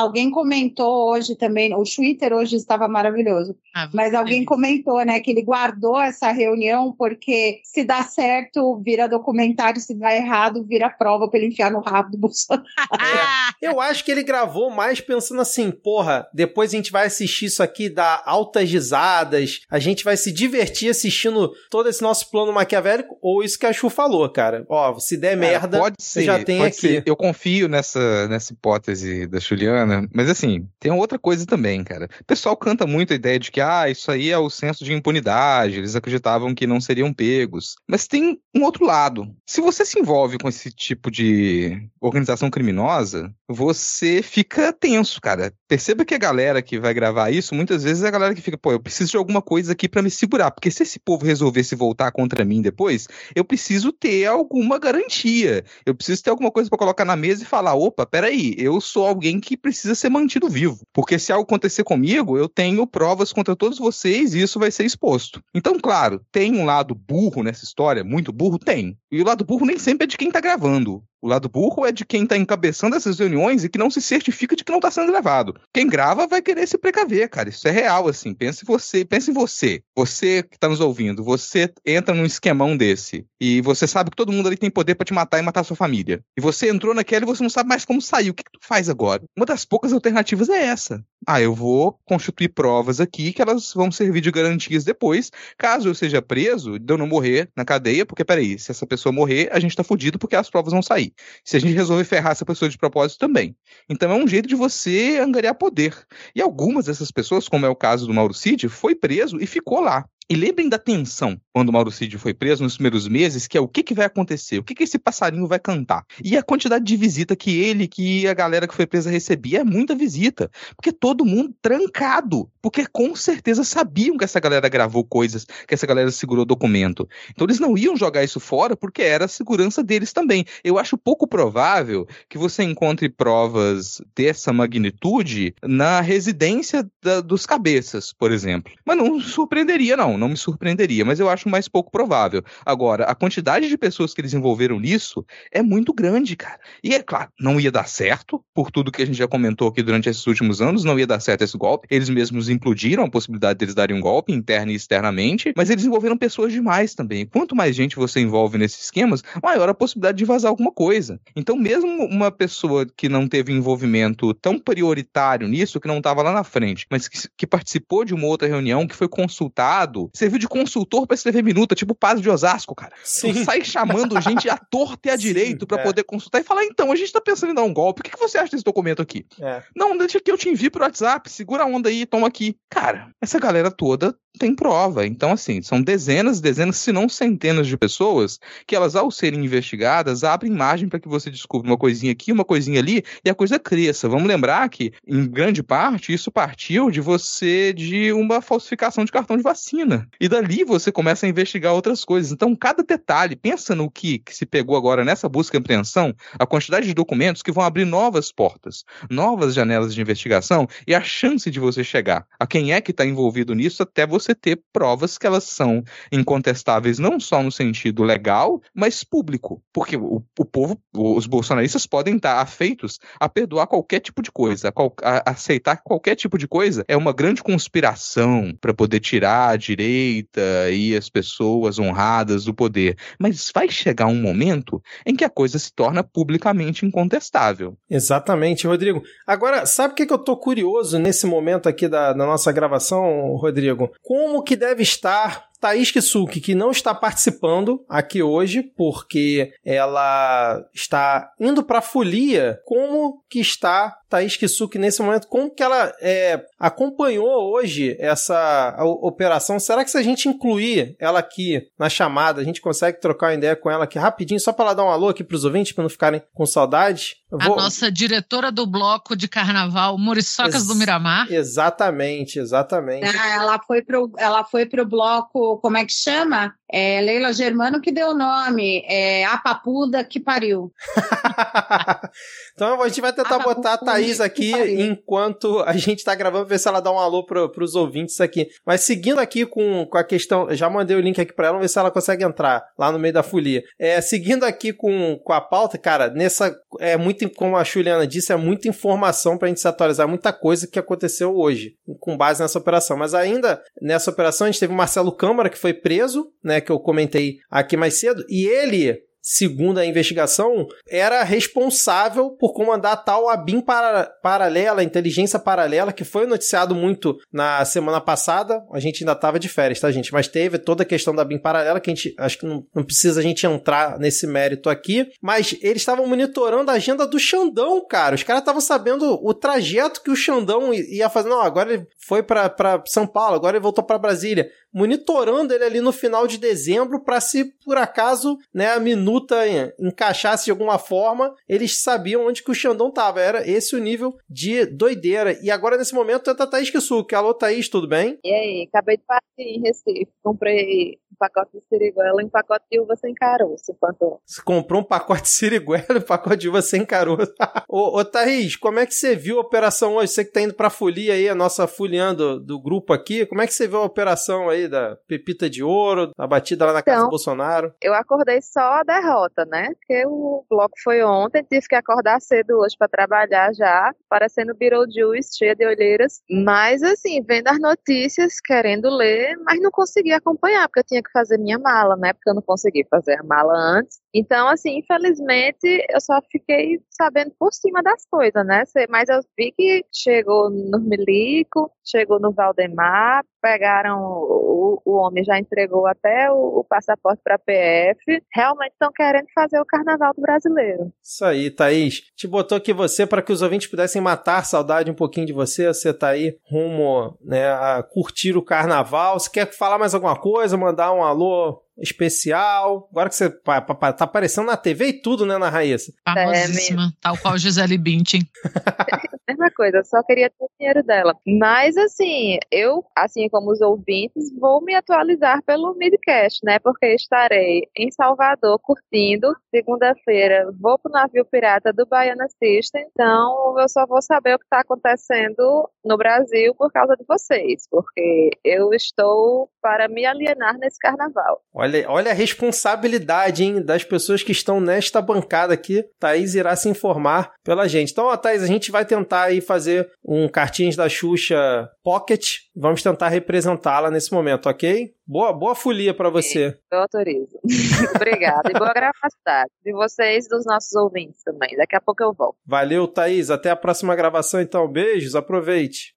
S7: Alguém comentou hoje também, o Twitter hoje estava maravilhoso,
S6: Ah,
S7: mas alguém comentou, né, que ele guardou essa reunião porque se dá certo, vira documentário, se dá errado, vira prova para ele enfiar no rabo do Bolsonaro.
S6: Ah,
S4: Eu acho que ele gravou mais pensando assim, porra, depois a gente vai assistir isso aqui, dar altas risadas, a gente vai se divertir assistindo todo esse nosso plano maquiavélico, ou isso que a Chu falou, cara. Ó, se der
S5: Cara,
S4: merda,
S5: pode ser,
S4: já tem
S5: pode
S4: aqui.
S5: ser. Eu confio nessa, nessa hipótese da Juliana, mas assim, tem outra coisa também, cara. O pessoal canta muito a ideia de que, ah, isso aí é o senso de impunidade, eles acreditavam que não seriam pegos. Mas tem um outro lado. Se você se envolve com esse tipo de organização criminosa, você fica tenso, cara. Perceba que a galera que vai gravar isso, muitas vezes é a galera que fica, pô, eu preciso de alguma coisa aqui pra me segurar, porque se esse povo resolver se voltar contra mim depois, eu preciso ter alguma garantia. Eu preciso ter alguma coisa pra colocar na mesa e falar: opa, peraí, eu sou alguém que precisa ser mantido vivo. Porque se algo acontecer comigo, eu tenho provas contra todos vocês e isso vai ser exposto. Então, claro, tem um lado burro nessa história, muito burro? Tem. E o lado burro nem sempre é de quem tá gravando. O lado burro é de quem tá encabeçando essas reuniões e que não se certifica de que não tá sendo gravado. Quem grava vai querer se precaver, cara. Isso é real, assim. Pensa em você, pensa em você. Você que tá nos ouvindo, você entra num esquemão desse e você sabe que todo mundo ali tem poder pra te matar e matar sua família. E você entrou naquela e você não sabe mais como sair. O que, que tu faz agora? Uma das poucas alternativas é essa. Ah, eu vou constituir provas aqui que elas vão servir de garantias depois, caso eu seja preso, de eu não morrer na cadeia, porque peraí, se essa pessoa morrer, a gente tá fudido porque as provas vão sair. Se a gente resolver ferrar essa pessoa de propósito também. Então é um jeito de você angariar poder. E algumas dessas pessoas, como é o caso do Mauro Cid, foi preso e ficou lá. E lembrem da tensão quando o Mauro Cid foi preso nos primeiros meses, que é o que, que vai acontecer, o que, que esse passarinho vai cantar. E a quantidade de visita que ele, que a galera que foi presa recebia, é muita visita. Porque todo mundo trancado. Porque com certeza sabiam que essa galera gravou coisas, que essa galera segurou documento. Então eles não iam jogar isso fora porque era a segurança deles também. Eu acho pouco provável que você encontre provas dessa magnitude na residência da- dos cabeças, por exemplo. Mas não surpreenderia, não. Não me surpreenderia. Mas eu acho mais pouco provável. Agora, a quantidade de pessoas que eles envolveram nisso é muito grande, cara. E é claro, não ia dar certo, por tudo que a gente já comentou aqui durante esses últimos anos, não ia dar certo esse golpe. Eles mesmos implodiram a possibilidade deles darem um golpe, interno e externamente, mas eles envolveram pessoas demais também. Quanto mais gente você envolve nesses esquemas, maior a possibilidade de vazar alguma coisa. Então, mesmo uma pessoa que não teve envolvimento tão prioritário nisso, que não estava lá na frente, mas que, que participou de uma outra reunião, que foi consultado, serviu de consultor para escrever minuta, tipo o padre de Osasco, cara.
S4: Sim.
S5: Tu sai chamando gente à torta e à direito para
S4: é.
S5: poder consultar e falar: então, a gente tá pensando em dar um golpe, o que, que você acha desse documento aqui?
S4: É.
S5: Não, deixa que eu te envio pro WhatsApp, segura a onda aí, toma aqui. Cara, essa galera toda tem prova. Então, assim, são dezenas, dezenas, se não centenas de pessoas que elas, ao serem investigadas, abrem margem para que você descubra uma coisinha aqui, uma coisinha ali e a coisa cresça. Vamos lembrar que, em grande parte, isso partiu de você de uma falsificação de cartão de vacina. E dali você começa a investigar outras coisas. Então, cada detalhe, pensa no que, que se pegou agora nessa busca e apreensão, a quantidade de documentos que vão abrir novas portas, novas janelas de investigação e a chance de você chegar a quem é que está envolvido nisso até você você ter provas que elas são incontestáveis, não só no sentido legal, mas público. Porque o, o povo, os bolsonaristas podem estar afeitos a perdoar qualquer tipo de coisa, a, a aceitar qualquer tipo de coisa. É uma grande conspiração para poder tirar a direita e as pessoas honradas do poder. Mas vai chegar um momento em que a coisa se torna publicamente incontestável.
S4: Exatamente, Rodrigo. Agora, sabe o que, que eu tô curioso nesse momento aqui da, da nossa gravação, Rodrigo? Como que deve estar Thaís Kisuki, que não está participando aqui hoje, porque ela está indo para a folia. Como que está Thaís Kisuki nesse momento? Como que ela é, acompanhou hoje essa operação? Será que se a gente incluir ela aqui na chamada, a gente consegue trocar uma ideia com ela aqui rapidinho, só para ela dar um alô aqui para os ouvintes, para não ficarem com saudade?
S6: Vou... A nossa diretora do bloco de carnaval, Muriçocas Ex do Miramar.
S4: Exatamente, exatamente.
S7: Ah, ela foi pro, ela foi pro bloco, como é que chama? É Leila Germano que deu o nome, é a papuda que pariu.
S4: então a gente vai tentar a botar a Thaís aqui enquanto a gente está gravando, ver se ela dá um alô para os ouvintes aqui. Mas seguindo aqui com, com a questão, já mandei o link aqui para ela, ver se ela consegue entrar lá no meio da folia. É, seguindo aqui com, com a pauta, cara, nessa é muito, como a Juliana disse, é muita informação para a gente se atualizar, muita coisa que aconteceu hoje com base nessa operação. Mas ainda nessa operação a gente teve o Marcelo Câmara que foi preso, né? Que eu comentei aqui mais cedo, e ele segundo a investigação, era responsável por comandar a tal ABIN para, paralela, inteligência paralela, que foi noticiado muito na semana passada. A gente ainda estava de férias, tá, gente? Mas teve toda a questão da ABIN paralela, que a gente acho que não, não precisa a gente entrar nesse mérito aqui. Mas eles estavam monitorando a agenda do Xandão, cara. Os caras estavam sabendo o trajeto que o Xandão ia fazer. Não, agora ele foi para São Paulo, agora ele voltou para Brasília monitorando ele ali no final de dezembro para se por acaso, né, a minuta encaixasse de alguma forma, eles sabiam onde que o Xandão tava. Era esse o nível de doideira. E agora nesse momento tenta Thaís Kisuki. Alô Thaís, tudo bem?
S8: E aí, acabei de partir em Recife. Comprei um pacote de siriguela e um pacote de uva sem caroço. Quanto...
S4: Você comprou um pacote de siriguela e um pacote de uva sem caroço. ô, ô Thaís, como é que você viu a operação hoje? Você que tá indo pra folia aí, a nossa foliando do, do grupo aqui, como é que você viu a operação aí? da Pepita de Ouro, a batida lá na casa então, do Bolsonaro?
S8: Eu acordei só a derrota, né? Porque o bloco foi ontem, tive que acordar cedo hoje para trabalhar já, parecendo Beetlejuice, cheia de olheiras. Mas, assim, vendo as notícias, querendo ler, mas não consegui acompanhar, porque eu tinha que fazer minha mala, né? Porque eu não consegui fazer a mala antes. Então, assim, infelizmente, eu só fiquei sabendo por cima das coisas, né? Mas eu vi que chegou no Milico, chegou no Valdemar, pegaram o, o homem já entregou até o, o passaporte para a PF. Realmente estão querendo fazer o carnaval do brasileiro.
S4: Isso aí, Thaís. Te botou aqui você para que os ouvintes pudessem matar saudade um pouquinho de você. Você tá aí rumo né, a curtir o carnaval. Se quer falar mais alguma coisa, mandar um alô especial. Agora que você tá aparecendo na TV e tudo, né, na Raíssa?
S6: Famosíssima, é, tal qual Gisele Bündchen.
S8: Mesma coisa, só queria ter o dinheiro dela. Mas, assim, eu, assim como os ouvintes, vou me atualizar pelo Midcast, né, porque estarei em Salvador curtindo. Segunda-feira vou pro navio pirata do Baiana System, então eu só vou saber o que está acontecendo no Brasil por causa de vocês, porque eu estou para me alienar nesse carnaval.
S4: Olha, olha a responsabilidade hein, das pessoas que estão nesta bancada aqui. Thaís irá se informar pela gente. Então, ó, Thaís, a gente vai tentar aí fazer um cartinhas da Xuxa Pocket. Vamos tentar representá-la nesse momento, ok? Boa, boa folia para você.
S8: Eu autorizo. Obrigada. E boa gravação de vocês e dos nossos ouvintes também. Daqui a pouco eu volto.
S4: Valeu, Thaís. Até a próxima gravação, então. Beijos. Aproveite.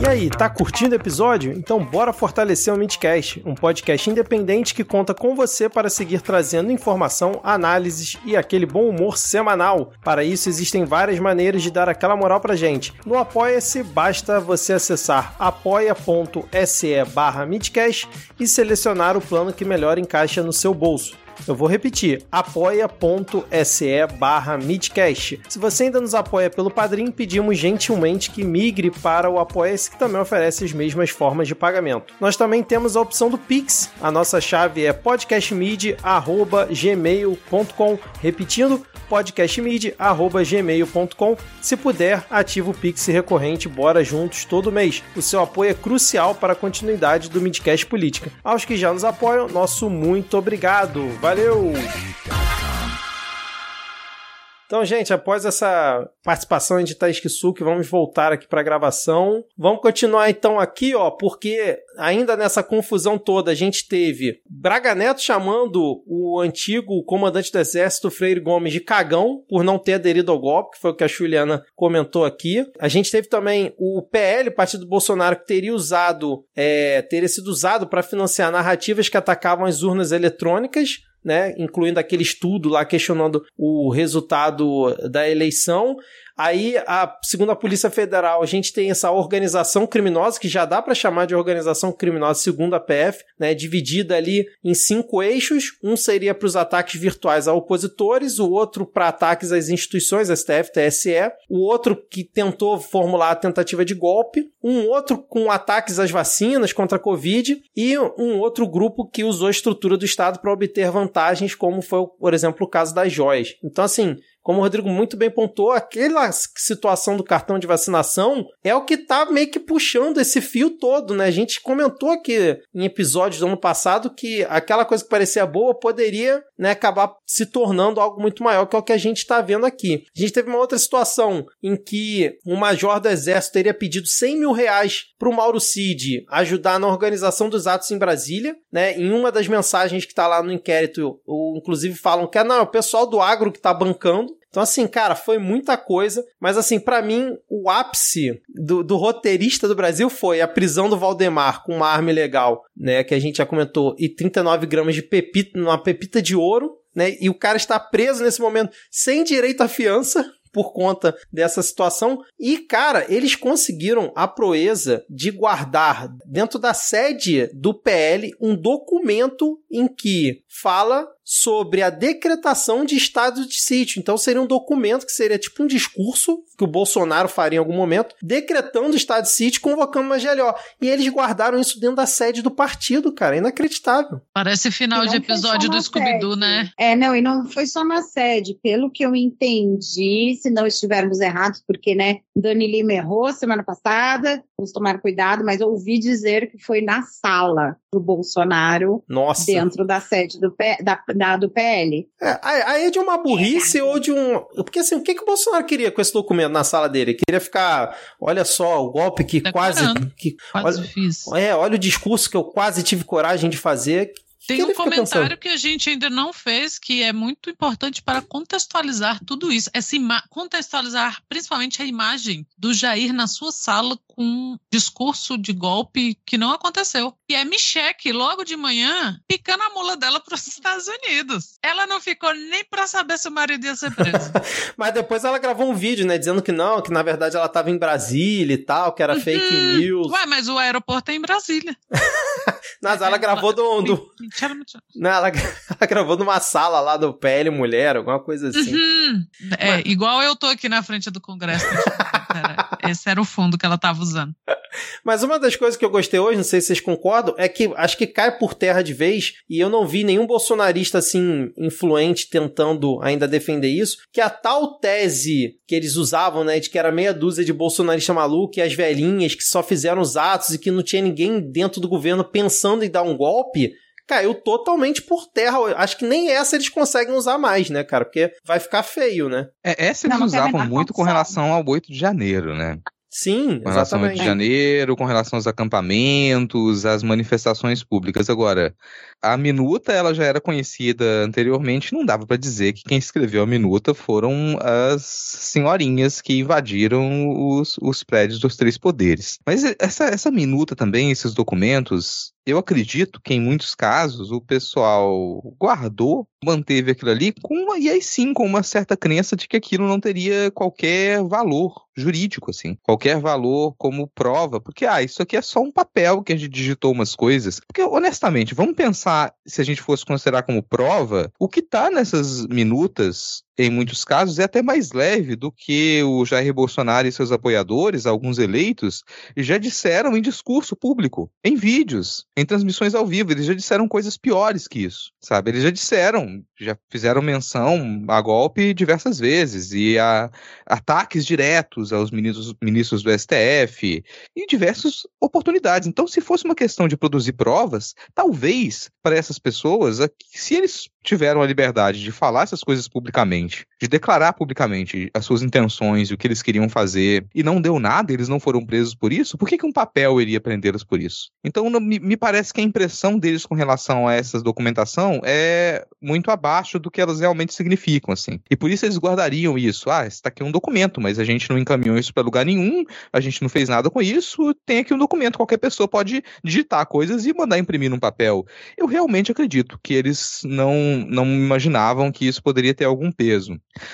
S4: E aí, tá curtindo o episódio? Então bora fortalecer o Midcast, um podcast independente que conta com você para seguir trazendo informação, análises e aquele bom humor semanal. Para isso existem várias maneiras de dar aquela moral pra gente. No Apoia-se, basta você acessar apoia.se barra Midcast e selecionar o plano que melhor encaixa no seu bolso. Eu vou repetir, apoia.se barra midcast. Se você ainda nos apoia pelo Padrim, pedimos gentilmente que migre para o Apoia-se, que também oferece as mesmas formas de pagamento. Nós também temos a opção do Pix. A nossa chave é podcastmid.gmail.com. Repetindo, podcastmid.gmail.com. Se puder, ativa o Pix recorrente, bora juntos todo mês. O seu apoio é crucial para a continuidade do Midcast Política. Aos que já nos apoiam, nosso muito obrigado. Valeu! Então, gente, após essa participação de Thaís Kisuki, vamos voltar aqui para a gravação. Vamos continuar então aqui, ó, porque ainda nessa confusão toda a gente teve Braga Neto chamando o antigo comandante do exército Freire Gomes de cagão por não ter aderido ao golpe, que foi o que a Juliana comentou aqui. A gente teve também o PL, Partido Bolsonaro, que teria usado, é, teria sido usado para financiar narrativas que atacavam as urnas eletrônicas né, incluindo aquele estudo lá questionando o resultado da eleição. Aí, a, segundo a Polícia Federal, a gente tem essa organização criminosa, que já dá para chamar de organização criminosa, segundo a PF, né, dividida ali em cinco eixos. Um seria para os ataques virtuais a opositores, o outro para ataques às instituições, STF, TSE, o outro que tentou formular a tentativa de golpe, um outro com ataques às vacinas contra a Covid e um outro grupo que usou a estrutura do Estado para obter vantagens, como foi, por exemplo, o caso das joias. Então, assim, como o Rodrigo muito bem pontuou, aquela situação do cartão de vacinação é o que tá meio que puxando esse fio todo, né? A gente comentou aqui em episódios do ano passado que aquela coisa que parecia boa poderia né, acabar se tornando algo muito maior, que é o que a gente está vendo aqui. A gente teve uma outra situação em que um major do exército teria pedido 100 mil reais para o Mauro Cid ajudar na organização dos atos em Brasília, né? Em uma das mensagens que está lá no inquérito, ou, inclusive falam que é, não, é o pessoal do agro que está bancando. Então, assim, cara, foi muita coisa. Mas, assim, para mim, o ápice do, do, roteirista do Brasil foi a prisão do Valdemar com uma arma ilegal, né? Que a gente já comentou, e 39 gramas de pepita, uma pepita de ouro, né? E o cara está preso nesse momento sem direito à fiança, por conta dessa situação. E, cara, eles conseguiram a proeza de guardar dentro da sede do PL um documento em que fala sobre a decretação de estado de sítio. Então seria um documento que seria tipo um discurso que o Bolsonaro faria em algum momento, decretando estado de sítio, convocando uma GLO. E eles guardaram isso dentro da sede do partido, cara. Inacreditável.
S6: Parece final de episódio do Scooby-Doo, né?
S7: É, não, e não foi só na sede. Pelo que eu entendi, se não estivermos errados, porque, né, Dani Lima errou semana passada, vamos tomar cuidado, mas eu ouvi dizer que foi na sala do Bolsonaro,
S4: Nossa.
S7: dentro da sede do, P, da, da, do PL.
S4: É, aí é de uma burrice é. ou de um. Porque assim, o que, que o Bolsonaro queria com esse documento na sala dele? Queria ficar. Olha só, o golpe que quase. Que,
S6: quase
S4: olha,
S6: fiz.
S4: É, olha o discurso que eu quase tive coragem de fazer.
S6: Tem um comentário que a gente ainda não fez que é muito importante para contextualizar tudo isso. Essa contextualizar principalmente a imagem do Jair na sua sala com um discurso de golpe que não aconteceu. E é Michelle, logo de manhã, picando a mula dela para os Estados Unidos. Ela não ficou nem para saber se o marido ia ser preso.
S4: mas depois ela gravou um vídeo, né, dizendo que não, que na verdade ela estava em Brasília e tal, que era fake uhum. news.
S6: Ué, mas o aeroporto é em Brasília.
S4: mas ela gravou do, do... Não, ela, ela, gravou numa sala lá do PL Mulher, alguma coisa assim.
S6: Uhum. É, mas... igual eu tô aqui na frente do Congresso. Esse era o fundo que ela estava usando.
S4: Mas uma das coisas que eu gostei hoje, não sei se vocês concordam, é que acho que cai por terra de vez, e eu não vi nenhum bolsonarista assim influente tentando ainda defender isso, que a tal tese que eles usavam, né, de que era meia dúzia de bolsonarista maluco e as velhinhas que só fizeram os atos e que não tinha ninguém dentro do governo pensando em dar um golpe, caiu totalmente por terra. Acho que nem essa eles conseguem usar mais, né, cara? Porque vai ficar feio, né?
S5: É, essa eles não, usavam muito com relação ao 8 de janeiro, né?
S4: Sim,
S5: com relação
S4: exatamente.
S5: ao Rio de Janeiro, com relação aos acampamentos, às manifestações públicas. Agora, a minuta ela já era conhecida anteriormente, não dava para dizer que quem escreveu a minuta foram as senhorinhas que invadiram os, os prédios dos três poderes. Mas essa, essa minuta também, esses documentos, eu acredito que em muitos casos o pessoal guardou, manteve aquilo ali, com e aí sim com uma certa crença de que aquilo não teria qualquer valor jurídico, assim, qualquer valor como prova, porque, ah, isso aqui é só um papel que a gente digitou umas coisas. Porque, honestamente, vamos pensar, se a gente fosse considerar como prova, o que tá nessas minutas em muitos casos, é até mais leve do que o Jair Bolsonaro e seus apoiadores, alguns eleitos, já disseram em discurso público, em vídeos, em transmissões ao vivo. Eles já disseram coisas piores que isso, sabe? Eles já disseram, já fizeram menção a golpe diversas vezes e a ataques diretos aos ministros, ministros do STF em diversas oportunidades. Então, se fosse uma questão de produzir provas, talvez para essas pessoas, se eles tiveram a liberdade de falar essas coisas publicamente, de declarar publicamente as suas intenções o que eles queriam fazer, e não deu nada, eles não foram presos por isso, por que, que um papel iria prendê-los por isso? Então, me, me parece que a impressão deles com relação a essa documentação é muito abaixo do que elas realmente significam, assim. E por isso eles guardariam isso. Ah, está aqui um documento, mas a gente não encaminhou isso para lugar nenhum, a gente não fez nada com isso, tem aqui um documento, qualquer pessoa pode digitar coisas e mandar imprimir num papel. Eu realmente acredito que eles não não, imaginavam que isso poderia ter algum peso.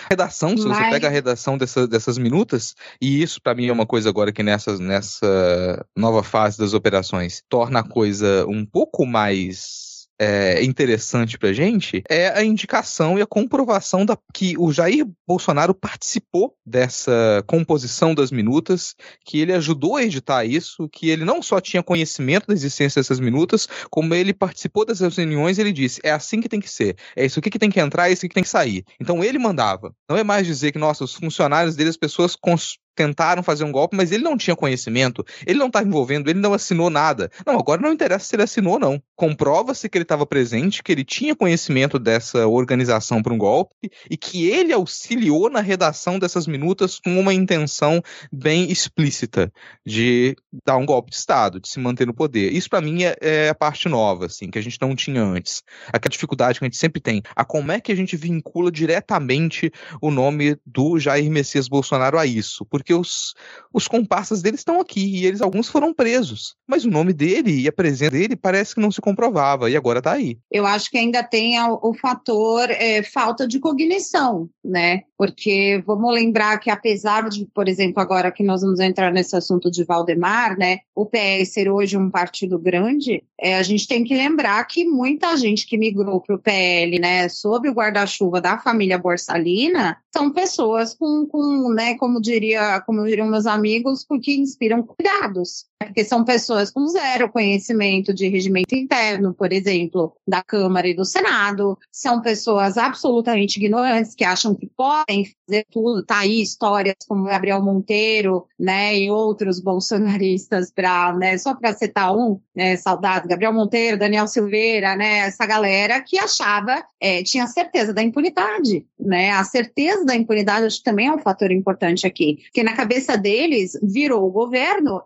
S5: A redação, se Mas... você pega a redação dessa, dessas minutas, e isso para mim é uma coisa agora que nessa, nessa nova fase das operações torna a coisa um pouco mais é, interessante pra gente é a indicação e a comprovação da, que o Jair Bolsonaro participou dessa composição das minutas, que ele ajudou a editar isso, que ele não só tinha conhecimento da existência dessas minutas, como ele participou dessas reuniões e ele disse: é assim que tem que ser, é isso aqui que tem que entrar, é isso aqui que tem que sair. Então ele mandava. Não é mais dizer que, nossa, os funcionários dele, as pessoas tentaram fazer um golpe, mas ele não tinha conhecimento, ele não estava envolvendo, ele não assinou nada. Não, agora não interessa se ele assinou ou não. Comprova-se que ele estava presente, que ele tinha conhecimento dessa organização para um golpe e que ele auxiliou na redação dessas minutas com uma intenção bem explícita de dar um golpe de Estado, de se manter no poder. Isso para mim é, é, a parte nova, assim, que a gente não tinha antes. Aquela dificuldade que a gente sempre tem. A como é que a gente vincula diretamente o nome do Jair Messias Bolsonaro a isso? Porque porque os, os comparsas dele estão aqui e eles alguns foram presos. Mas o nome dele e a presença dele parece que não se comprovava e agora está aí.
S7: Eu acho que ainda tem o, o fator é, falta de cognição, né? Porque vamos lembrar que apesar de, por exemplo, agora que nós vamos entrar nesse assunto de Valdemar, né? O PL ser hoje um partido grande, é, a gente tem que lembrar que muita gente que migrou para o PL, né, sob o guarda-chuva da família Borsalina, são pessoas com, com, né, como diria, como diriam meus amigos, que inspiram cuidados. Porque são pessoas com zero conhecimento de regimento interno, por exemplo, da Câmara e do Senado. São pessoas absolutamente ignorantes que acham que podem fazer tudo. Tá aí histórias como Gabriel Monteiro, né, e outros bolsonaristas para, né, só para citar um, né, saudades, Gabriel Monteiro, Daniel Silveira, né, essa galera que achava, é, tinha certeza da impunidade, né, a certeza da impunidade acho que também é um fator importante aqui, porque na cabeça deles virou o governo,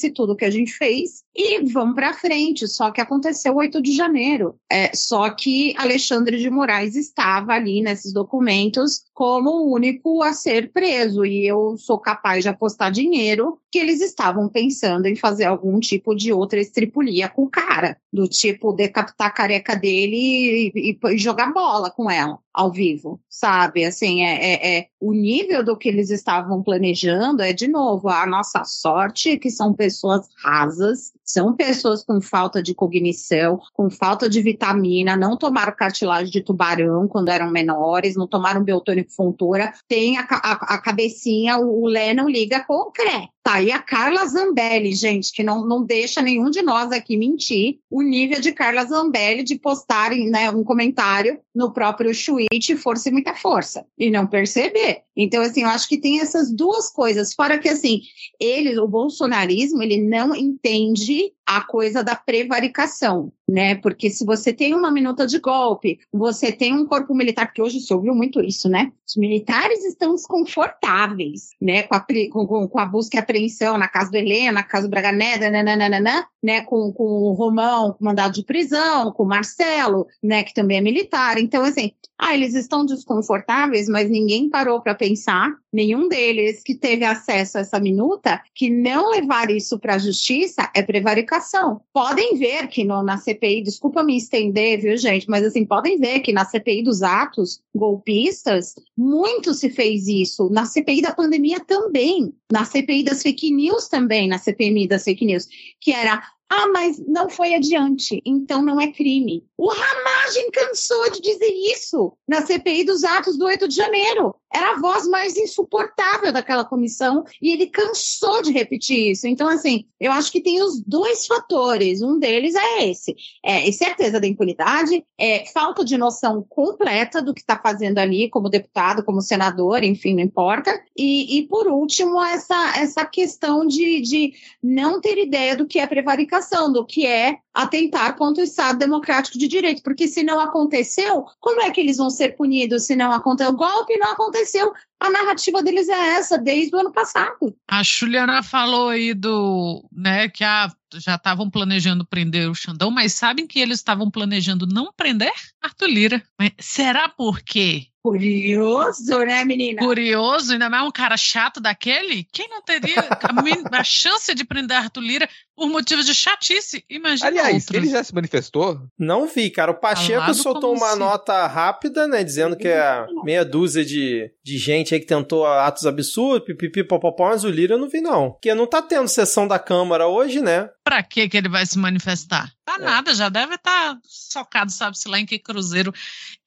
S7: esquece-se tudo que a gente fez e vamos para frente. Só que aconteceu 8 de janeiro. É, só que Alexandre de Moraes estava ali nesses documentos como o único a ser preso. E eu sou capaz de apostar dinheiro que eles estavam pensando em fazer algum tipo de outra estripulia com o cara. Do tipo, decapitar a careca dele e, e, jogar bola com ela ao vivo, sabe? Assim, é, é, é, o nível do que eles estavam planejando é, de novo, a nossa sorte que são pessoas rasas, são pessoas com falta de cognição, com falta de vitamina, não tomaram cartilagem de tubarão quando eram menores, não tomaram biotônico fontura, tem a, a, a cabecinha, o, o Lé não liga com o CRE. Tá aí a Carla Zambelli, gente, que não, não deixa nenhum de nós aqui mentir o nível de Carla Zambelli de postarem né, um comentário no próprio tweet, força e muita força, e não perceber. Então, assim, eu acho que tem essas duas coisas. Fora que, assim, ele, o bolsonarismo, ele não entende a coisa da prevaricação, né? Porque se você tem uma minuta de golpe, você tem um corpo militar, porque hoje se ouviu muito isso, né? Os militares estão desconfortáveis, né? Com a, com, com a busca e apreensão na casa do Helena, na casa do Braga nananana, né? Com, com o Romão, mandado de prisão, com o Marcelo, né? Que também é militar. Então, assim, ah, eles estão desconfortáveis, mas ninguém parou para pensar nenhum deles que teve acesso a essa minuta, que não levar isso para a justiça é prevaricação. Podem ver que no, na CPI, desculpa me estender, viu, gente, mas assim, podem ver que na CPI dos atos golpistas, muito se fez isso. Na CPI da pandemia também, na CPI das fake news também, na CPMI das fake news, que era ah, mas não foi adiante, então não é crime. O Ramagem cansou de dizer isso na CPI dos atos do 8 de janeiro. Era a voz mais insuportável daquela comissão e ele cansou de repetir isso. Então, assim, eu acho que tem os dois fatores. Um deles é esse: é incerteza da impunidade, é falta de noção completa do que está fazendo ali, como deputado, como senador, enfim, não importa. E, e por último, essa, essa questão de, de não ter ideia do que é prevaricação, do que é atentar contra o Estado Democrático de Direito, porque se não aconteceu, como é que eles vão ser punidos se não aconteceu? O golpe não aconteceu. A narrativa deles é essa desde o ano passado.
S6: A Juliana falou aí do, né, que a, já estavam planejando prender o Xandão, mas sabem que eles estavam planejando não prender Arthur Lira. Mas será por quê?
S7: Curioso, né, menina?
S6: Curioso, ainda mais um cara chato daquele? Quem não teria a, a chance de prender Arthur Lira por motivos de chatice? Imagina
S5: Aliás,
S6: outros.
S5: ele já se manifestou?
S4: Não vi, cara. O Pacheco
S6: Falado
S4: soltou uma
S6: se-
S4: nota rápida, né? Dizendo que é meia dúzia de, de gente aí que tentou atos absurdos, pipipi, popopó, mas o Lira eu não vi, não. Porque não tá tendo sessão da Câmara hoje, né?
S6: Pra que que ele vai se manifestar? Tá
S4: É.
S6: nada, já deve estar socado, sabe-se lá em que cruzeiro.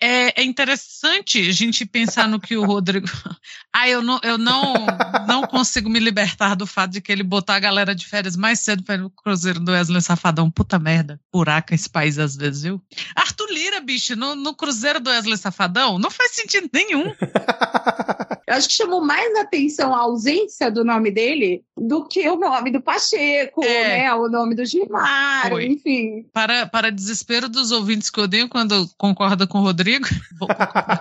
S6: É, é interessante a gente pensar no que o Rodrigo. Ah, eu não, eu não, não consigo me libertar do fato de que ele botar a galera de férias mais cedo para no cruzeiro do Wesley Safadão. Puta merda. Buraca esse país às vezes, viu? Arthur Lira, bicho, no, no cruzeiro do Wesley Safadão, não faz sentido nenhum.
S7: Eu acho que chamou mais atenção a ausência do nome dele do que o nome do Pacheco,
S6: É.
S7: né? O nome do Gilmar, enfim.
S6: Para, para desespero dos ouvintes que odeiam quando concorda com o Rodrigo, vou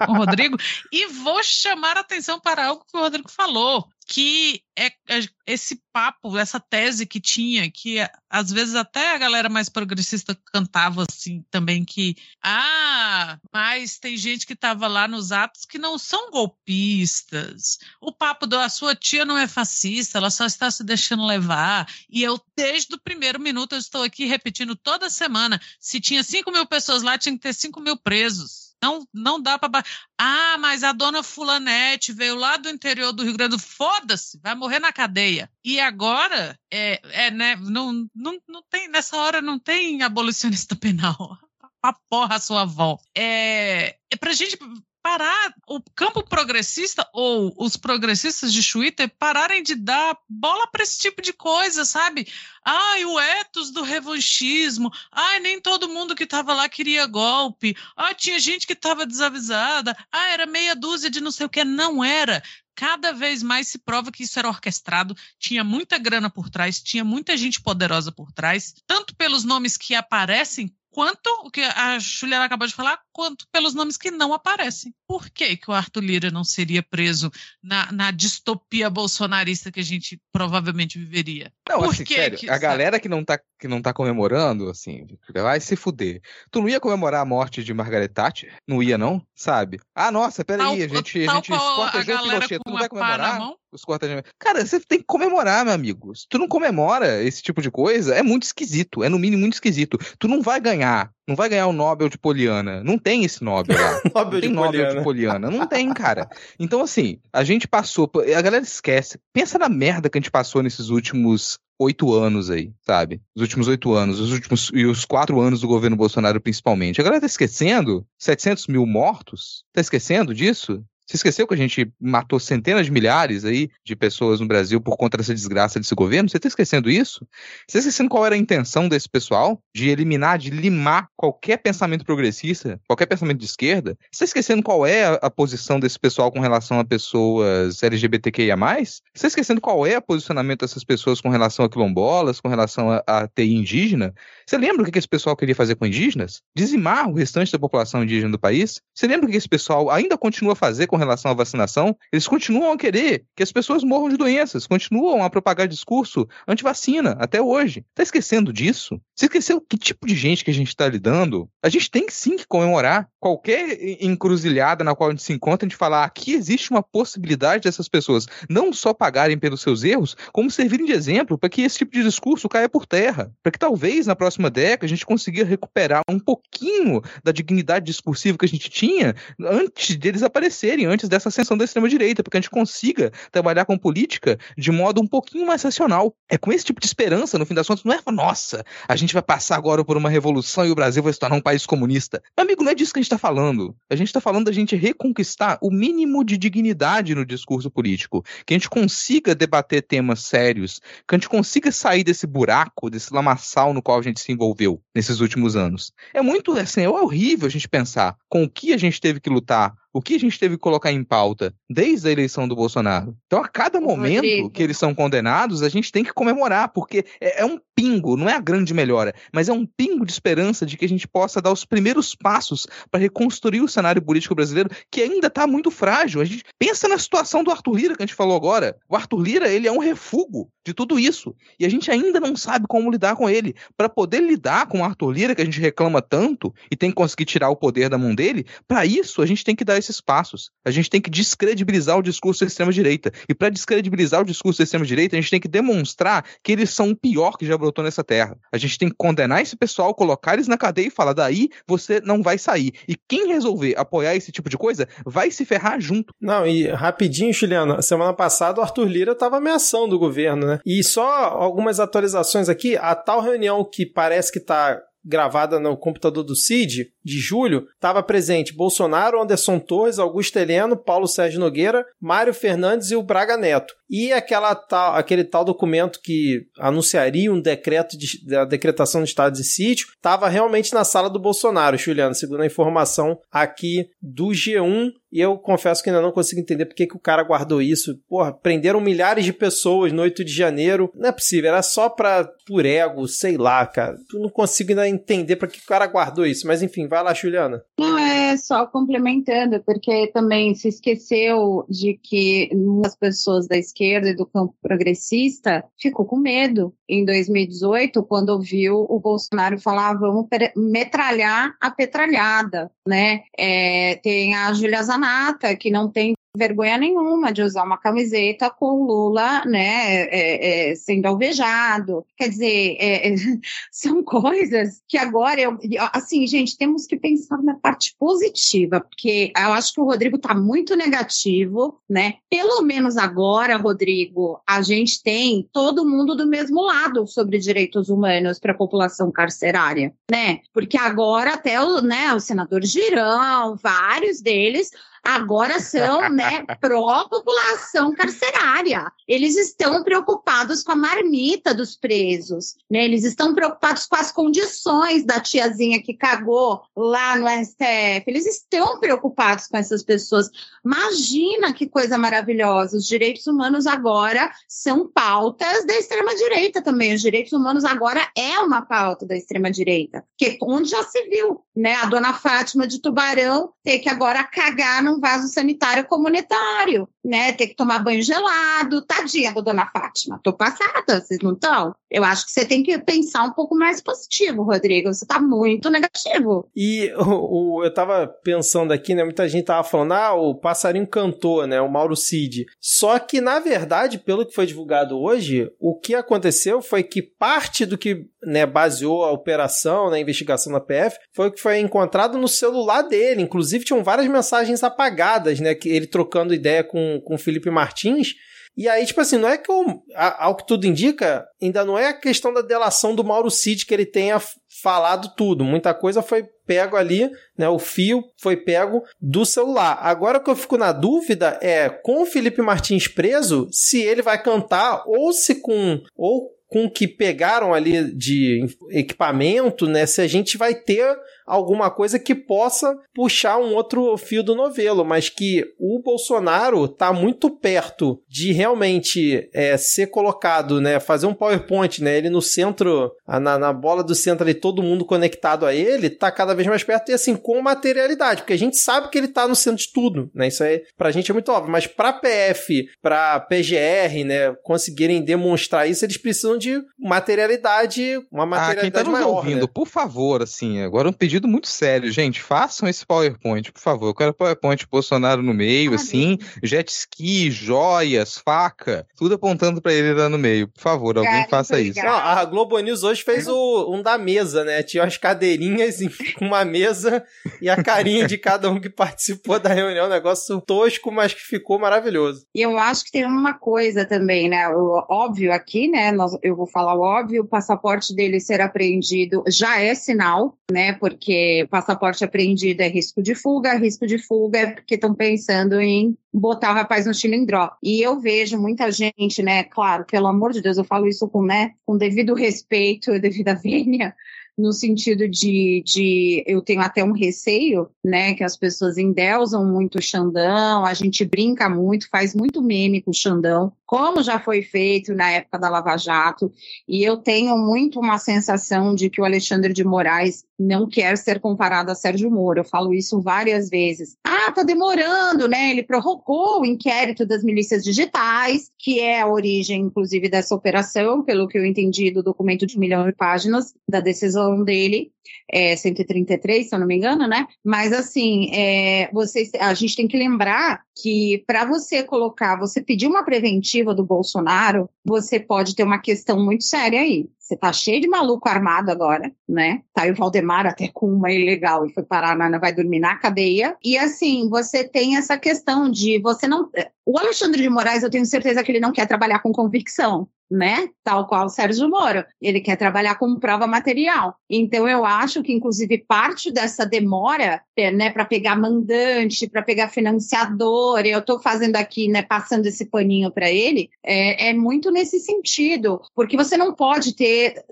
S6: com o Rodrigo, e vou chamar a atenção para algo que o Rodrigo falou, que é é esse papo, essa tese que tinha, que às vezes até a galera mais progressista cantava assim também, que ah, mas tem gente que estava lá nos atos que não são golpistas. O papo da sua tia não é fascista, ela só está se deixando levar. E eu, desde o primeiro minuto, eu estou aqui repetindo toda semana. Se tinha 5 mil pessoas lá, tinha que ter 5 mil presos. Não, não dá para. Ah, mas a dona Fulanete veio lá do interior do Rio Grande do Foda-se, vai morrer na cadeia. E agora, é, é né, não, não, não tem, nessa hora não tem abolicionista penal. A porra, a sua avó. É, é pra gente parar o campo progressista ou os progressistas de Twitter pararem de dar bola para esse tipo de coisa, sabe? Ai, o ethos do revanchismo. Ai, nem todo mundo que estava lá queria golpe. Ah, tinha gente que estava desavisada. Ah, era meia dúzia de não sei o que. Não era. Cada vez mais se prova que isso era orquestrado, tinha muita grana por trás, tinha muita gente poderosa por trás, tanto pelos nomes que aparecem quanto o que a Juliana acabou de falar, quanto pelos nomes que não aparecem. Por que, que o Arthur Lira não seria preso na, na distopia bolsonarista que a gente provavelmente viveria?
S5: Não,
S6: Por
S5: assim,
S6: que
S5: sério,
S6: que-
S5: a galera que não, tá, que não tá comemorando, assim, vai se fuder. Tu não ia comemorar a morte de Margaret Thatcher? Não ia, não? Sabe? Ah, nossa, peraí,
S6: Tal-
S5: a gente, a gente
S6: qual a galera
S5: Pinochet, tu não vai
S6: pá
S5: Os cortejamentos. Cara, você tem que comemorar, meu amigo. Se tu não comemora esse tipo de coisa, é muito esquisito. É no mínimo muito esquisito. Tu não vai ganhar. Não vai ganhar o Nobel de Poliana. Não tem esse Nobel lá.
S4: Nobel
S5: Não
S4: de
S5: tem Nobel
S4: Poliana.
S5: de Poliana. Não tem, cara. Então, assim, a gente passou. A galera esquece. Pensa na merda que a gente passou nesses últimos oito anos aí, sabe? Os últimos oito anos, os últimos e os quatro anos do governo Bolsonaro, principalmente. A galera tá esquecendo 700 mil mortos? Tá esquecendo disso? Você esqueceu que a gente matou centenas de milhares aí de pessoas no Brasil por conta dessa desgraça desse governo? Você tá esquecendo isso? Você tá esquecendo qual era a intenção desse pessoal? De eliminar, de limar qualquer pensamento progressista, qualquer pensamento de esquerda? Você tá esquecendo qual é a, posição desse pessoal com relação a pessoas LGBTQIA+. Você tá esquecendo qual é o posicionamento dessas pessoas com relação a quilombolas, com relação a, a TI indígena? Você lembra o que esse pessoal queria fazer com indígenas? Dizimar o restante da população indígena do país? Você lembra o que esse pessoal ainda continua a fazer com relação à vacinação? Eles continuam a querer que as pessoas morram de doenças, continuam a propagar discurso anti-vacina até hoje. Tá esquecendo disso? Você esqueceu que tipo de gente que a gente está lidando? A gente tem sim que comemorar. Qualquer encruzilhada na qual a gente se encontra, a gente falar aqui existe uma possibilidade dessas pessoas não só pagarem pelos seus erros, como servirem de exemplo para que esse tipo de discurso caia por terra. Para que talvez na próxima década a gente consiga recuperar um pouquinho da dignidade discursiva que a gente tinha antes deles aparecerem, antes dessa ascensão da extrema-direita, para que a gente consiga trabalhar com política de modo um pouquinho mais racional. É com esse tipo de esperança, no fim das contas, não é, nossa, a gente vai passar agora por uma revolução e o Brasil vai se tornar um país comunista. Amigo, não é disso que a gente está falando. A gente está falando da gente reconquistar o mínimo de dignidade no discurso político, que a gente consiga debater temas sérios, que a gente consiga sair desse buraco, desse lamaçal no qual a gente se envolveu nesses últimos anos. É muito, assim, é horrível a gente pensar com o que a gente teve que lutar o que a gente teve que colocar em pauta desde a eleição do Bolsonaro. Então, a cada momento Rodrigo. que eles são condenados, a gente tem que comemorar, porque é, é, um pingo, não é a grande melhora, mas é um pingo de esperança de que a gente possa dar os primeiros passos para reconstruir o cenário político brasileiro, que ainda está muito frágil. A gente pensa na situação do Arthur Lira, que a gente falou agora. O Arthur Lira, ele é um refúgio de tudo isso. E a gente ainda não sabe como lidar com ele. Para poder lidar com o Arthur Lira, que a gente reclama tanto e tem que conseguir tirar o poder da mão dele, para isso a gente tem que dar esses passos. A gente tem que descredibilizar o discurso da extrema-direita. E para descredibilizar o discurso da extrema-direita, a gente tem que demonstrar que eles são o pior que já brotou nessa terra. A gente tem que condenar esse pessoal, colocar eles na cadeia e falar: daí você não vai sair. E quem resolver apoiar esse tipo de coisa vai se ferrar junto.
S4: Não, e rapidinho, Juliano, semana passada o Arthur Lira estava ameaçando o governo, né? E só algumas atualizações aqui. A tal reunião que parece que está gravada no computador do Cid, de julho, estava presente Bolsonaro, Anderson Torres, Augusto Heleno, Paulo Sérgio Nogueira, Mário Fernandes e o Braga Neto. E aquela tal, aquele tal documento que anunciaria um decreto de, da decretação de estado de sítio estava realmente na sala do Bolsonaro, Juliano, segundo a informação aqui do G1 e eu confesso que ainda não consigo entender por que, o cara guardou isso. Porra, prenderam milhares de pessoas no 8 de janeiro. Não é possível, era só pra, por ego, sei lá, cara. Eu não consigo ainda entender pra que o cara guardou isso. Mas enfim, vai lá, Juliana.
S7: Não, é só complementando, porque também se esqueceu de que as pessoas da esquerda e do campo progressista ficou com medo em 2018, quando ouviu o Bolsonaro falar vamos metralhar a petralhada, né? É, tem a Zanatti Zanata, que não tem vergonha nenhuma de usar uma camiseta com Lula, né, é, é, sendo alvejado. Quer dizer, é, é são coisas que agora, eu, assim, gente, temos que pensar na parte positiva, porque eu acho que o Rodrigo está muito negativo, né? Pelo menos agora, Rodrigo, a gente tem todo mundo do mesmo lado sobre direitos humanos para a população carcerária, né? Porque agora até o, né, o senador Girão, vários deles agora são né, pró-população carcerária. Eles estão preocupados com a marmita dos presos, né? eles estão preocupados com as condições da tiazinha que cagou lá no STF. Eles estão preocupados com essas pessoas. Imagina que coisa maravilhosa. Os direitos humanos agora são pautas da extrema-direita também. Os direitos humanos agora é uma pauta da extrema-direita. Que onde já se viu, né? A dona Fátima de Tubarão ter que agora cagar num vaso sanitário comunitário, né? Ter que tomar banho gelado. Tadinha dona Fátima. Tô passada, vocês não estão? Eu acho que você tem que pensar um pouco mais positivo, Rodrigo. Você tá muito negativo.
S4: E o, o eu tava pensando aqui, né? Muita gente tava falando, ah, o passarinho cantou, né? O Mauro Cid. Só que, na verdade, pelo que foi divulgado hoje, o que aconteceu foi que parte do que né, baseou a operação, né, a investigação da PF, foi o que foi encontrado no celular dele. Inclusive, tinham várias mensagens apagadas, né? Que ele trocando ideia com, com o Felipe Martins. E aí, tipo assim, não é que eu, ao que tudo indica, ainda não é a questão da delação do Mauro Cid que ele tenha falado tudo. Muita coisa foi pego ali, né? O fio foi pego do celular. Agora o que eu fico na dúvida é com o Felipe Martins preso, se ele vai cantar ou se com ou com o que pegaram ali de equipamento, né? Se a gente vai ter alguma coisa que possa puxar um outro fio do novelo, mas que o Bolsonaro está muito perto de realmente é, ser colocado, né, fazer um PowerPoint, né, ele no centro, na, na bola do centro ali, todo mundo conectado a ele tá cada vez mais perto e assim, com materialidade, porque a gente sabe que ele tá no centro de tudo, né? Isso aí pra gente é muito óbvio, mas pra PF, pra PGR, né, conseguirem demonstrar isso, eles precisam de materialidade, uma materialidade
S5: ah, quem tá nos
S4: maior,
S5: ouvindo,
S4: né?
S5: por favor, assim, agora um pedido muito sério, gente, façam esse PowerPoint, por favor. Eu quero PowerPoint Bolsonaro no meio,
S7: Ah,
S5: assim, jet ski, joias, faca, tudo apontando pra ele lá no meio. Por favor, alguém
S7: Garimpo
S5: faça isso.
S4: Não, a Globo News hoje fez o, um da mesa, né? Tinha umas cadeirinhas em- com uma mesa e a carinha de cada um que participou da reunião. Um negócio tosco, mas que ficou maravilhoso.
S7: E eu acho que tem uma coisa também, né? O óbvio aqui, né? Nós, eu vou falar o óbvio, o passaporte dele ser apreendido já é sinal, né? Porque passaporte apreendido é risco de fuga, risco de fuga é porque estão pensando em botar o rapaz no cilindró. E eu vejo muita gente, né? Claro, pelo amor de Deus, eu falo isso com, né? Com devido respeito devida vênia, no sentido de, de eu tenho até um receio, né, que as pessoas endeusam muito o Xandão, a gente brinca muito, faz muito meme com o Xandão, como já foi feito na época da Lava Jato, e eu tenho muito uma sensação de que o Alexandre de Moraes não quer ser comparado a Sérgio Moro. Eu falo isso várias vezes. Ah, tá demorando, né? Ele prorrogou o inquérito das milícias digitais, que é a origem, inclusive, dessa operação, pelo que eu entendi do documento de um milhão de páginas da decisão dele. É 133, se eu não me engano, né? Mas assim, é, vocês, a gente tem que lembrar que para você colocar, você pedir uma preventiva do Bolsonaro, você pode ter uma questão muito séria aí. Você tá cheio de maluco armado agora, né? Tá aí o Valdemar até com uma ilegal e foi parar na vai dormir na cadeia. E assim, você tem essa questão de você não. O Alexandre de Moraes, eu tenho certeza que ele não quer trabalhar com convicção. Né? Tal qual o Sérgio Moro. Ele quer trabalhar com prova material. Então, eu acho que, inclusive, parte dessa demora, é, né, para pegar mandante, para pegar financiador, eu estou fazendo aqui, né, passando esse paninho para ele, é, é muito nesse sentido, porque você não pode ter,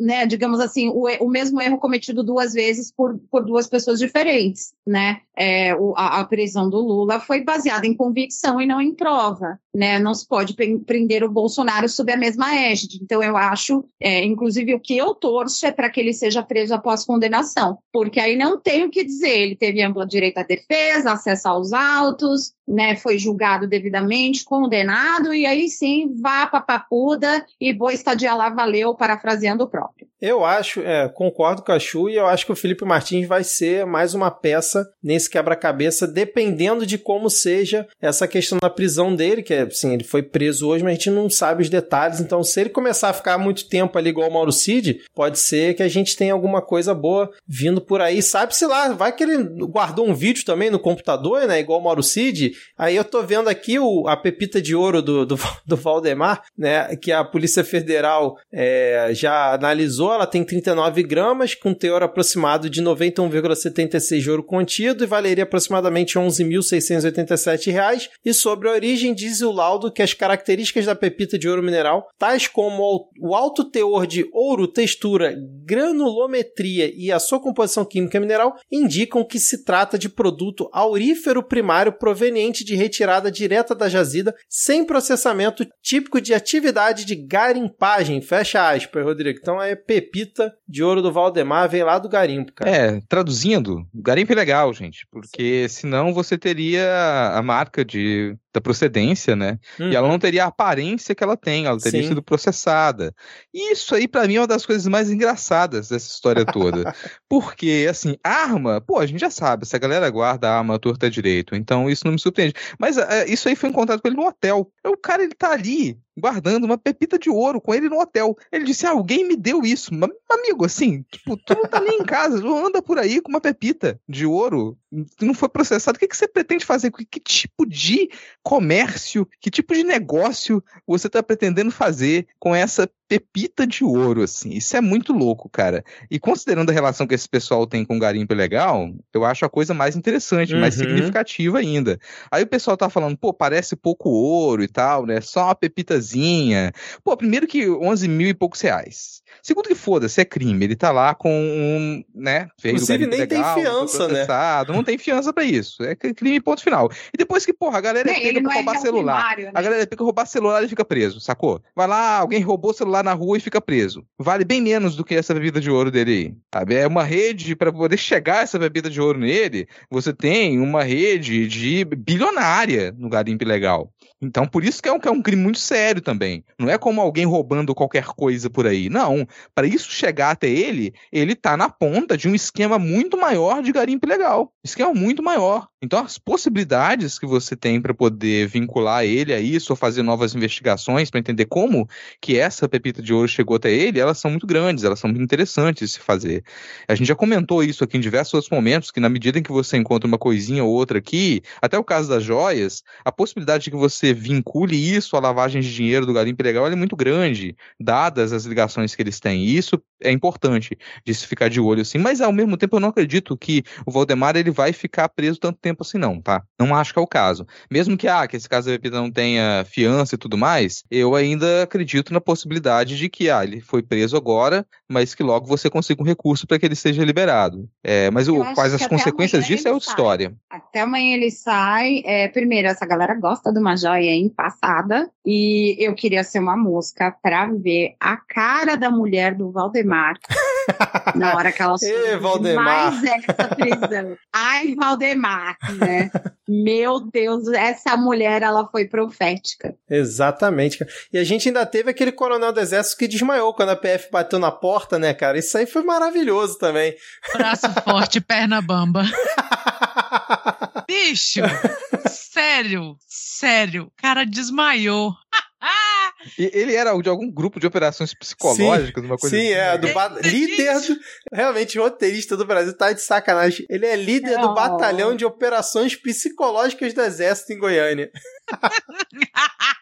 S7: né, digamos assim, o, o mesmo erro cometido duas vezes por, por duas pessoas diferentes, né? É, o, a, a prisão do Lula foi baseada em convicção e não em prova, né? Não se pode prender o Bolsonaro sob a mesma égide. Então, eu acho, é, inclusive, o que eu torço é para que ele seja preso após condenação, porque aí não tem o que dizer. Ele teve amplo direito à defesa, acesso aos autos, né? Foi julgado devidamente, condenado, e aí sim, vá pra papuda e boa estadia lá valeu, parafraseando o próprio.
S4: Eu acho, é, concordo com a Chu e eu acho que o Felipe Martins vai ser mais uma peça nesse quebra-cabeça, dependendo de como seja essa questão da prisão dele, que é, assim, ele foi preso hoje, mas a gente não sabe os detalhes, então se ele começar a ficar muito tempo ali igual o Mauro Cid, pode ser que a gente tenha alguma coisa boa vindo por aí, sabe-se lá, vai que ele guardou um vídeo também no computador, né, igual o Mauro Cid, aí eu tô vendo aqui o, a pepita de ouro do, do, do Valdemar, né, que a Polícia Federal é, já analisou, ela tem 39 gramas, com teor aproximado de 91,76 de ouro contido e valeria aproximadamente 11.687 reais. E sobre a origem, diz o laudo que as características da pepita de ouro mineral, tais como o alto teor de ouro, textura, granulometria e a sua composição química mineral, indicam que se trata de produto aurífero primário proveniente de retirada direta da jazida, sem processamento típico de atividade de garimpagem. Fecha aspas, Rodrigo. Então é pepita de ouro do Valdemar, vem lá do garimpo, cara.
S5: É, traduzindo, garimpo é legal, gente, porque senão você teria a marca de, da procedência, né?
S4: Uhum.
S5: E ela não teria a aparência que ela tem, ela teria
S4: Sim.
S5: sido processada. E isso aí, pra mim, é uma das coisas mais engraçadas dessa história toda. Porque, assim, arma, pô, a gente já sabe, essa galera guarda a arma torta direito, então isso não me surpreende. Mas é, isso aí foi encontrado com ele no hotel. O cara, ele tá ali, guardando uma pepita de ouro com ele no hotel. Ele disse: ah, alguém me deu isso. Mas, amigo, assim, tipo, tu não tá nem em casa, tu anda por aí com uma pepita de ouro, não foi processado. O que, que você pretende fazer? Que, que tipo de comércio, que tipo de negócio você tá pretendendo fazer com essa pepita de ouro, assim? Isso é muito louco, cara. E considerando a relação que esse pessoal tem com garimpo ilegal, eu acho a coisa mais interessante, mais
S4: Uhum.
S5: significativa ainda. Aí o pessoal tá falando, pô, parece pouco ouro e tal, né? Só uma pepitazinha. Pô, primeiro que 11 mil e poucos reais. Segundo que foda-se, é crime. Ele tá lá com um, né?
S4: Inclusive, nem tem
S5: ilegal, foi
S4: fiança, né?
S5: processado, Não tem fiança pra isso. É crime ponto final. E depois que, porra, a galera é pega pra
S7: é
S5: roubar
S7: réu
S5: celular.
S7: né?
S5: A galera pega roubar celular e fica preso, sacou? Vai lá, alguém roubou o celular na rua e fica preso. Vale bem menos do que essa bebida de ouro dele aí. Sabe? É uma rede para poder chegar essa bebida de ouro nele. Você tem uma rede de bilionária no garimpo ilegal. Então, por isso que é um, que é um crime muito sério também. Não é como alguém roubando qualquer coisa por aí. Não. Para isso chegar até ele, ele tá na ponta de um esquema muito maior de garimpo ilegal. Esquema muito maior. Então, as possibilidades que você tem para poder vincular ele a isso ou fazer novas investigações para entender como que essa pepita de ouro chegou até ele, elas são muito grandes, elas são muito interessantes de se fazer. A gente já comentou isso aqui em diversos outros momentos, que na medida em que você encontra uma coisinha ou outra aqui, até o caso das joias, a possibilidade de que você vincule isso à lavagem de dinheiro do garimpo ilegal é muito grande, dadas as ligações que eles têm. E isso é importante de se ficar de olho assim, mas ao mesmo tempo eu não acredito que o Valdemar ele vai ficar preso tanto tempo assim não, tá? Não acho que é o caso. Mesmo que ah, que esse caso da Pepita não tenha fiança e tudo mais, eu ainda acredito na possibilidade de que ah, ele foi preso agora, mas que logo você consiga um recurso para que ele seja liberado. É, mas o, quais as consequências disso é outra
S7: sai.
S5: história.
S7: Até amanhã ele sai. É, primeiro, essa galera gosta de uma joia hein, passada. E eu queria ser uma mosca para ver a cara da mulher do Valdemar. na hora que ela
S4: Ê, Valdemar.
S7: mais essa prisão. Ai, Valdemar, né? Meu Deus, essa mulher, ela foi profética.
S4: Exatamente. E a gente ainda teve aquele coronel do exército que desmaiou quando a PF bateu na porta, né, cara? Isso aí foi maravilhoso também.
S6: Braço forte, perna bamba. Bicho, sério, sério, o cara desmaiou.
S5: E ele era de algum grupo de operações psicológicas,
S4: sim,
S5: uma coisa
S4: Sim,
S5: assim.
S4: é, do ba- líder, do, realmente, roteirista do Brasil tá de sacanagem. Ele é líder do batalhão de operações psicológicas do Exército em Goiânia.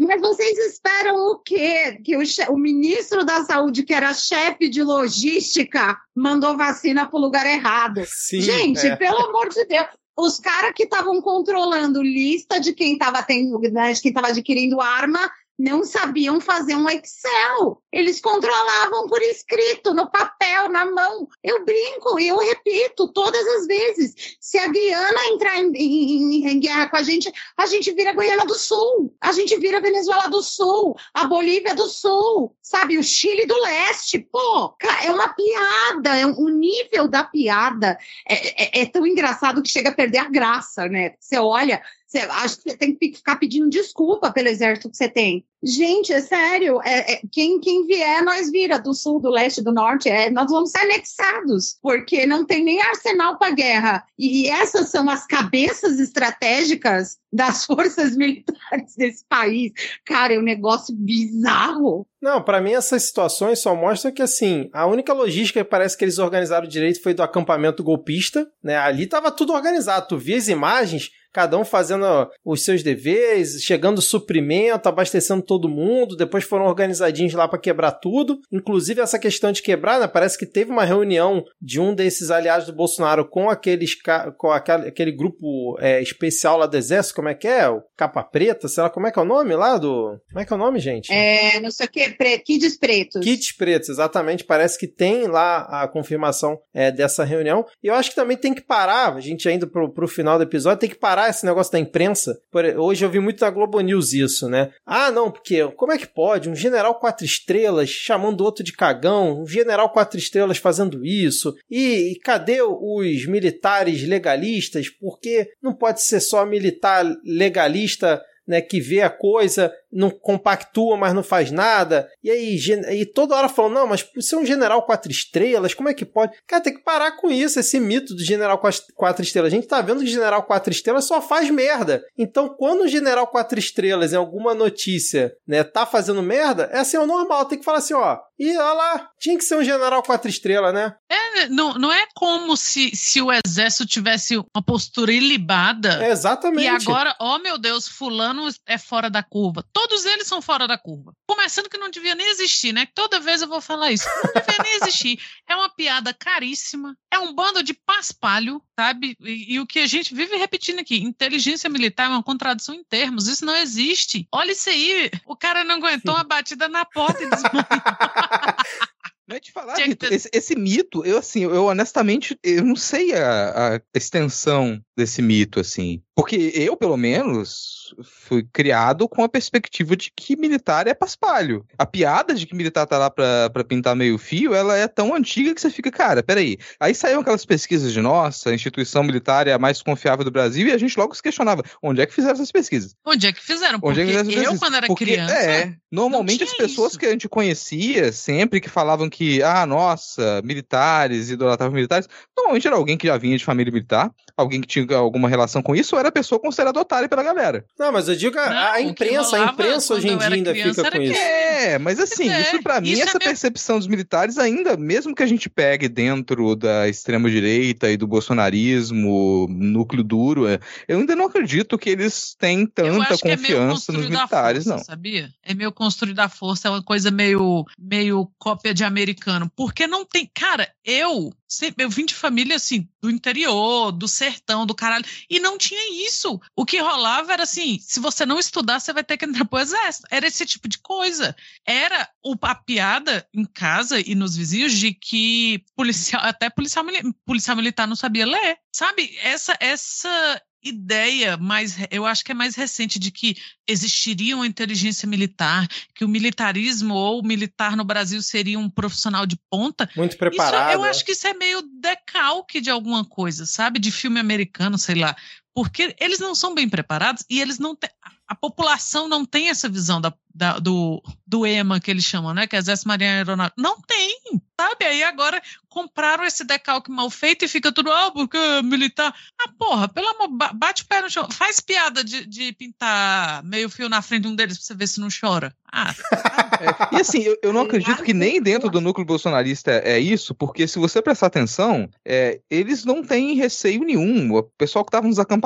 S7: Mas vocês esperam o quê? Que o, che- o ministro da Saúde, que era chefe de logística, mandou vacina pro lugar errado.
S4: Sim,
S7: Gente,
S4: é.
S7: pelo amor de Deus. Os caras que estavam controlando lista de quem estava tendo, né, de quem estava adquirindo arma, não sabiam fazer um Excel. Eles controlavam por escrito, no papel, na mão. Eu brinco e eu repito todas as vezes. Se a Guiana entrar em, em- em guerra com a gente, a gente vira Guiana do Sul, a gente vira Venezuela do Sul, a Bolívia do Sul, sabe? O Chile do Leste. Pô, é uma piada, é um- o nível da piada é, é- é tão engraçado que chega a perder a graça, né? Você olha, você acha que tem que ficar pedindo desculpa pelo exército que você tem. Gente, é sério, é- é- quem, quem vier, nós vira do sul, do leste, do norte, é, nós vamos ser anexados, porque não tem nem arsenal para guerra. E essas são as cabeças estratégicas das forças militares desse país. Cara, é um negócio bizarro.
S4: Não, pra mim essas situações só mostram que assim, a única logística que parece que eles organizaram direito foi do acampamento golpista, né? Ali tava tudo organizado, tu via as imagens, cada um fazendo os seus deveres, chegando suprimento, abastecendo todo mundo, depois foram organizadinhos lá pra quebrar tudo. Inclusive essa questão de quebrar, né? Parece que teve uma reunião de um desses aliados do Bolsonaro com aqueles com aquele, aquele grupo é, especial lá do exército, como é que é? O Capa Preta, sei lá, como é que é o nome lá do... Como é que é o nome, gente?
S7: É, não sei o que, pre, kids pretos.
S4: Kits pretos, exatamente. Parece que tem lá a confirmação é, dessa reunião. E eu acho que também tem que parar, a gente ainda pro, pro final do episódio, tem que parar esse negócio da imprensa. Hoje eu vi muito na Globo News isso, né? Ah, não, porque como é que pode? Um general quatro estrelas chamando outro de cagão, um general quatro estrelas fazendo isso. E, e cadê os militares legalistas? Porque não pode ser só militar legalista né, que vê a coisa, não compactua, mas não faz nada. E aí, e toda hora falando, não, mas você é um general quatro estrelas, como é que pode? Cara, tem que parar com isso, esse mito do general quatro estrelas. A gente tá vendo que o general quatro estrelas só faz merda. Então, quando o general quatro estrelas, em alguma notícia, né, tá fazendo merda, é assim, é o normal, tem que falar assim, ó, e olha lá, tinha que ser um general quatro estrelas, né?
S6: É, não, não é como se, se o exército tivesse uma postura ilibada.
S4: É exatamente.
S6: E agora, oh meu Deus, fulano é fora da curva. Todos eles são fora da curva. Começando que não devia nem existir, né? Toda vez eu vou falar isso. Não devia nem existir. É uma piada caríssima. É um bando de paspalho, sabe? E, e o que a gente vive repetindo aqui: inteligência militar é uma contradição em termos. Isso não existe. Olha isso aí. O cara não aguentou uma batida na porta e desmaiou.
S5: Não é te falar,
S6: ter-
S5: esse, esse mito, eu assim, eu honestamente, eu não sei a, a extensão desse mito, assim. Porque eu, pelo menos, fui criado com a perspectiva de que militar é paspalho. A piada de que militar tá lá pra, pra pintar meio fio, ela é tão antiga que você fica, cara, peraí. Aí saíram aquelas pesquisas de nossa, a instituição militar é a mais confiável do Brasil, e a gente logo se questionava, onde é que fizeram essas pesquisas?
S6: Onde é que fizeram?
S5: Onde é que fizeram
S6: eu, quando era
S5: Porque,
S6: criança.
S5: É, normalmente as pessoas
S6: isso.
S5: que a gente conhecia, sempre que falavam que, ah, nossa, militares, idolatravam militares, normalmente era alguém que já vinha de família militar, alguém que tinha alguma relação com isso, ou era a pessoa considerada otária pela galera.
S4: Não, mas eu digo a,
S6: Não,
S4: a imprensa, a imprensa hoje em dia
S6: era
S4: ainda fica
S6: era
S4: com
S6: que-
S4: isso.
S5: É, mas assim,
S6: é,
S5: isso pra mim,
S6: isso é
S5: essa percepção dos militares ainda, mesmo que a gente pegue dentro da extrema-direita e do bolsonarismo, núcleo duro, é, eu ainda não acredito que eles têm tanta
S6: é
S5: confiança nos
S6: construído à
S5: militares,
S6: força,
S5: não.
S6: Sabia? É meio construído à força, é uma coisa meio, meio cópia de americano. Porque não tem. Cara, eu sempre eu vim de família assim, do interior, do sertão, do caralho. E não tinha isso. O que rolava era assim: se você não estudar, você vai ter que entrar pro exército. Era esse tipo de coisa. Era o, a piada em casa e nos vizinhos de que policial, até policial, policial militar não sabia ler. Sabe? Essa, essa ideia mais, eu acho que é mais recente de que existiria uma inteligência militar, que o militarismo ou o militar no Brasil seria um profissional de ponta.
S4: Muito
S6: Isso,
S4: preparado.
S6: eu acho que isso é meio decalque de alguma coisa, sabe? De filme americano, sei lá. Porque eles não são bem preparados e eles não têm. a- população não tem essa visão da, da- do, do EMA que eles chamam, né? Que é Exército Marinha Aeronáutica. Não tem, sabe? Aí agora compraram esse decalque mal feito e fica tudo, ah, porque é militar. Ah, porra, pelo amor, ba- bate o pé no chão. Faz piada de, de pintar meio fio na frente de um deles pra você ver se não chora. Ah,
S5: E assim, eu, eu não acredito que nem dentro do núcleo bolsonarista é, é isso, porque se você prestar atenção, é, eles não têm receio nenhum. O pessoal que estava nos acampamentos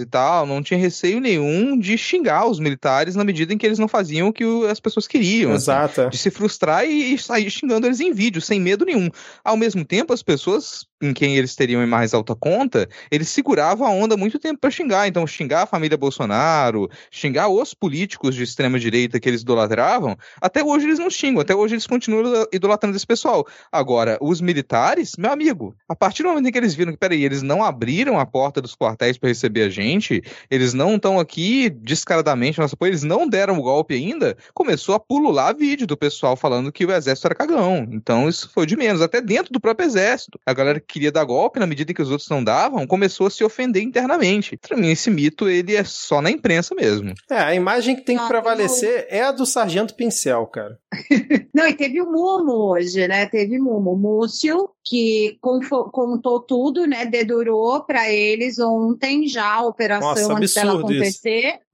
S5: e tal, não tinha receio nenhum de xingar os militares na medida em que eles não faziam o que as pessoas queriam. assim,
S4: Exato.
S5: de se frustrar e, e sair xingando eles em vídeo, sem medo nenhum. Ao mesmo tempo, as pessoas em quem eles teriam em mais alta conta, eles seguravam a onda muito tempo para xingar. Então, xingar a família Bolsonaro, xingar os políticos de extrema direita que eles idolatravam, até hoje eles não xingam, até hoje eles continuam idolatrando esse pessoal. Agora, os militares, meu amigo, a partir do momento em que eles viram que, peraí, eles não abriram a porta dos quartéis para receber a gente, eles não estão aqui descaradamente, nossa, pô, eles não deram o golpe ainda, começou a pulular vídeo do pessoal falando que o exército era cagão. Então isso foi de menos, até dentro do próprio exército. A galera queria dar golpe, na medida em que os outros não davam, começou a se ofender internamente. Pra mim, esse mito, ele é só na imprensa mesmo.
S4: É, a imagem que tem que
S7: Ah,
S4: prevalecer é a do Sargento Pincel, cara.
S7: Não, e teve o Mumo hoje, né? Teve Mumo. Múcio, que contou tudo, né? Dedurou para eles ontem já a operação
S4: Nossa,
S7: antes dela
S4: absurdo isso.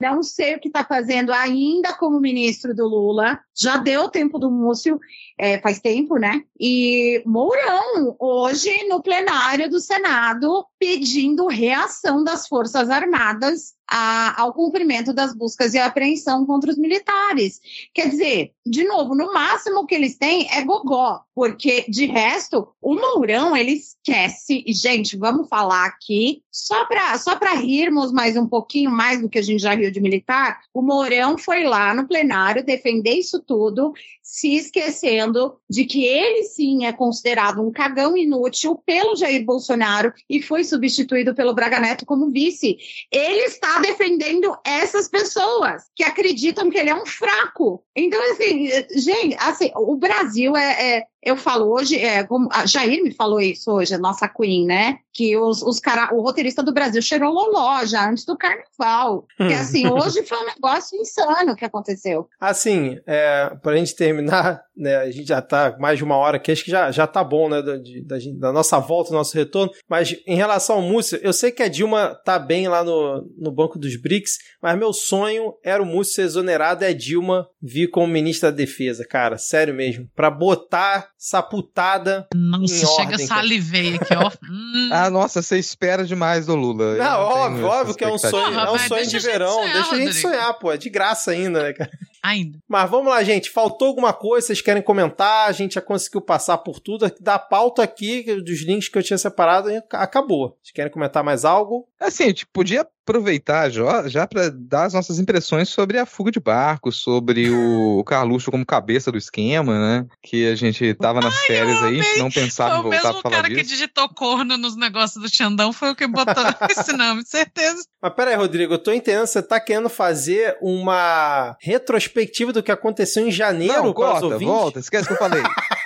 S7: Não sei o que está fazendo ainda como ministro do Lula. Já deu tempo do Múcio, é, faz tempo, né? E Mourão, hoje no plenário do Senado, pedindo reação das Forças Armadas a- ao cumprimento das buscas e apreensão contra os militares. Quer dizer, de novo, no máximo que eles têm é gogó, porque de resto, o Mourão, ele esquece. E, gente, vamos falar aqui, só para só rirmos mais um pouquinho mais do que a gente já riu de militar, o Mourão foi lá no plenário defender isso tudo, se esquecendo de que ele sim é considerado um cagão inútil pelo Jair Bolsonaro e foi substituído pelo Braga Neto como vice. Ele está defendendo essas pessoas que acreditam que ele é um fraco. Então, assim, gente, assim, o Brasil é, é- eu falo hoje, é, como a Jair me falou isso hoje, a nossa Queen, né? Que os, os cara, o roteirista do Brasil cheirou loló já antes do carnaval. Que assim, hoje foi um negócio insano que aconteceu.
S4: Assim, é, pra gente terminar, né, a gente já tá mais de uma hora aqui, acho que já, já tá bom, né, da, de- da, gente- da nossa volta, do nosso retorno, mas em relação ao Múcio, eu sei que a Dilma tá bem lá no, no banco dos BRICS, mas meu sonho era o Múcio ser exonerado e a Dilma vir como ministra da defesa, cara, sério mesmo, pra botar essa putada
S6: nossa,
S4: Em
S6: chega
S4: ordem,
S6: salivei aqui, ó. Hum.
S5: Ah, nossa, você espera demais do Lula.
S4: Não, óbvio, óbvio que é um sonho, é um sonho de verão,
S6: sonhar,
S4: deixa a gente
S6: Rodrigo.
S4: sonhar, pô, é de graça ainda, né, cara?
S6: Ainda.
S4: Mas vamos lá, gente. Faltou alguma coisa? Vocês querem comentar? A gente já conseguiu passar por tudo. Da pauta aqui, dos links que eu tinha separado, acabou. Vocês querem comentar mais algo?
S5: Assim, a gente podia aproveitar já, já para dar as nossas impressões sobre a fuga de barco, sobre o Carluxo como cabeça do esquema, né? Que a gente tava nas
S6: Ai,
S5: férias aí, a gente
S6: amei.
S5: não pensava
S6: Foi
S5: em
S6: o
S5: voltar pra falar
S6: cara que
S5: disso.
S6: digitou corno nos negócios do Xandão, foi o que botou esse nome, certeza.
S4: Mas peraí, Rodrigo, eu tô entendendo. Você tá querendo fazer uma retrospectiva do que aconteceu em janeiro
S5: Não, corta, volta, esquece o que eu falei.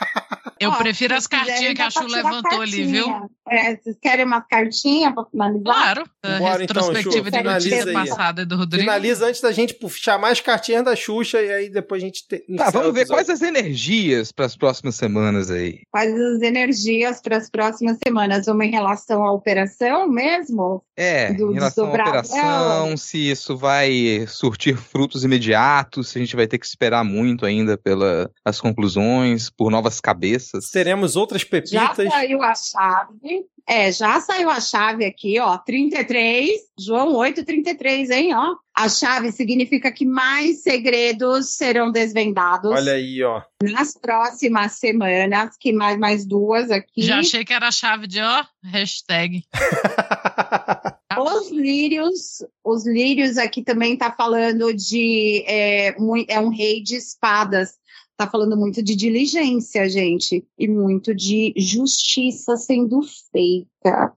S6: Eu
S7: Ó,
S6: prefiro as cartinhas que a Chu levantou ali, viu?
S7: É, vocês querem umas cartinhas pra finalizar?
S6: Claro. A
S4: Bora, então, Chu,
S6: retrospectiva de notícia passada do Rodrigo.
S4: Finaliza antes da gente pu- chamar as cartinhas da Xuxa e aí depois a gente. Te...
S5: Tá, vamos ver quais as energias para as próximas semanas aí.
S7: Quais as energias para as próximas semanas? Uma em relação à operação mesmo?
S5: É,
S7: Do
S5: em relação à operação,
S7: dela.
S5: se isso vai surtir frutos imediatos, se a gente vai ter que esperar muito ainda pelas as conclusões, por novas cabeças.
S4: Teremos outras
S7: Já
S4: pepitas.
S7: saiu a chave. É, já saiu a chave aqui, ó, 33, João 833, hein, ó. A chave significa que mais segredos serão desvendados
S4: Olha aí, ó.
S7: nas próximas semanas, que mais mais duas aqui.
S6: Já achei que era a chave de, ó, hashtag.
S7: Os lírios, os lírios aqui também tá falando de é, é um rei de espadas. Tá falando muito de diligência, gente, e muito de justiça sendo feita.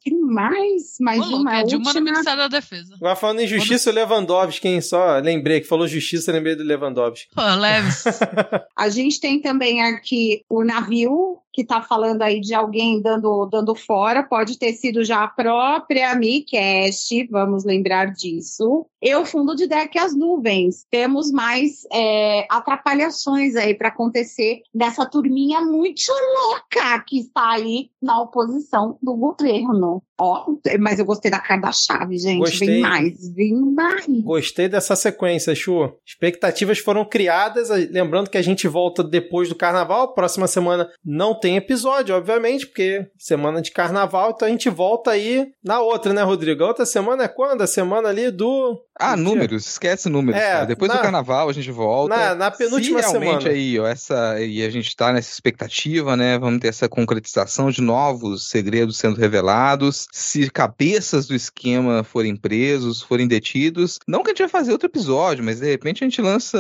S7: Que mais? Mais
S6: Ô,
S7: uma
S6: é de uma no
S7: última.
S6: Ministério da Defesa.
S4: Agora falando em justiça, o Lewandowski, hein? Só lembrei que falou justiça, lembrei do Lewandowski.
S6: Pô, leves.
S7: A gente tem também aqui o navio que tá falando aí de alguém dando, dando fora, pode ter sido já a própria MiCast, vamos lembrar disso. E o fundo de deck as nuvens. Temos mais é, atrapalhações aí para acontecer dessa turminha muito louca que está aí na oposição do governo. Ó, mas eu gostei da cara da chave, gente.
S4: Gostei.
S7: Vem mais, vem mais.
S4: Gostei dessa sequência, Chu. Expectativas foram criadas. Lembrando que a gente volta depois do carnaval. Próxima semana não tem episódio, obviamente, porque semana de carnaval. Então a gente volta aí na outra, né, Rodrigo? A outra semana é quando? A semana ali do.
S5: Ah, números, esquece números.
S4: É,
S5: cara. Depois
S4: na-
S5: do carnaval a gente volta.
S4: Na, na penúltima
S5: Se realmente
S4: semana.
S5: aí, ó, essa, e a gente tá nessa expectativa, né? Vamos ter essa concretização de novos segredos sendo revelados. Se cabeças do esquema forem presos, forem detidos. Não que a gente vai fazer outro episódio, mas de repente a gente lança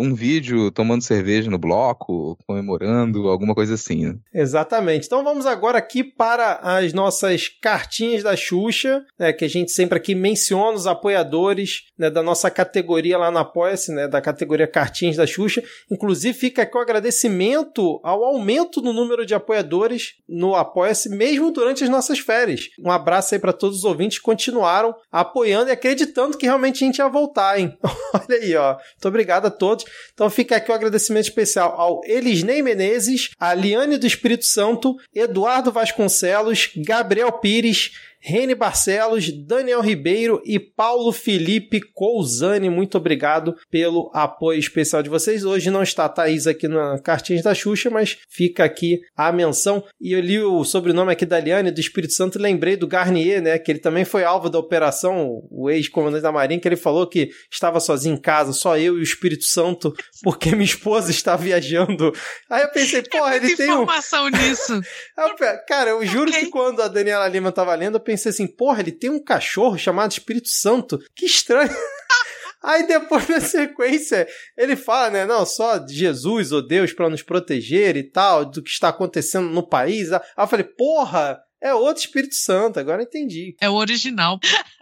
S5: um vídeo tomando cerveja no bloco, comemorando, alguma coisa assim. né?
S4: Exatamente. Então vamos agora aqui para as nossas cartinhas da Xuxa, né, que a gente sempre aqui menciona os apoiadores né, da nossa categoria lá no Apoia-se, né, da categoria Cartinhas da Xuxa. Inclusive fica aqui o agradecimento ao aumento no número de apoiadores no Apoia-se, mesmo durante as nossas férias. Um abraço aí para todos os ouvintes que continuaram apoiando e acreditando que realmente a gente ia voltar, hein? Olha aí, ó. Muito obrigado a todos. Então fica aqui o agradecimento especial ao Elisnei Menezes, a Liane do Espírito Santo, Eduardo Vasconcelos, Gabriel Pires, Rene Barcelos, Daniel Ribeiro e Paulo Felipe Cousani. Muito obrigado pelo apoio especial de vocês. Hoje não está a Thaís aqui na Cartinhas da Xuxa, mas fica aqui a menção. E eu li o sobrenome aqui da Liane do Espírito Santo e lembrei do Garnier, né? Que ele também foi alvo da operação, o ex-comandante da Marinha, que ele falou que estava sozinho em casa, só eu e o Espírito Santo, porque minha esposa está viajando. Aí eu pensei, porra, ele tem um.
S6: informação nisso.
S4: Eu pe- Cara, eu juro
S6: Ok.
S4: que quando a Daniela Lima tava lendo, eu pensei assim, porra, ele tem um cachorro chamado Espírito Santo. Que estranho. Aí depois na sequência, ele fala, né, não, só Jesus ou Deus para nos proteger e tal, do que está acontecendo no país. Aí eu falei, porra, é outro Espírito Santo, agora entendi.
S6: É o original.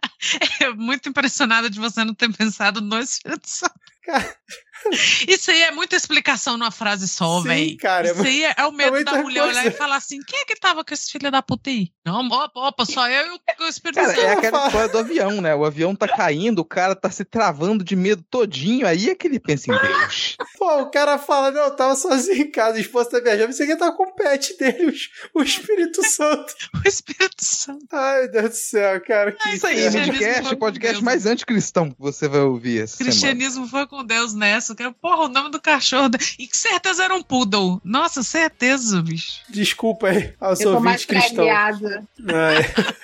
S6: É muito impressionada de você não ter pensado no Espírito Santo.
S4: Cara.
S6: Isso aí é muita explicação numa frase só, velho.
S4: cara, é
S6: Isso aí é, é o medo
S4: muita
S6: da mulher olhar
S4: coisa.
S6: e falar assim: quem é que tava com esse filho da puta aí? Não, opa, opa, só eu e o, o Espírito
S5: Cara,
S6: Santo.
S5: é aquela história do avião, né? O avião tá caindo, o cara tá se travando de medo todinho, aí é que ele pensa em Deus.
S4: Pô, o cara fala, não, eu tava sozinho em casa, a esposa tá viajando, você que tava com o pet dele, o- o Espírito Santo.
S6: O Espírito Santo.
S4: Ai, meu Deus do céu, cara, que
S5: Isso aí, podcast
S6: Deus.
S5: mais anticristão que você vai ouvir essa semana.
S6: Cristianismo foi com Deus nessa. Que, é, porra, o nome do cachorro. da- E que certeza era um poodle. Nossa, certeza, bicho.
S4: Desculpa aí aos
S7: Eu tô mais
S4: ouvintes cristãos.
S7: pragueada.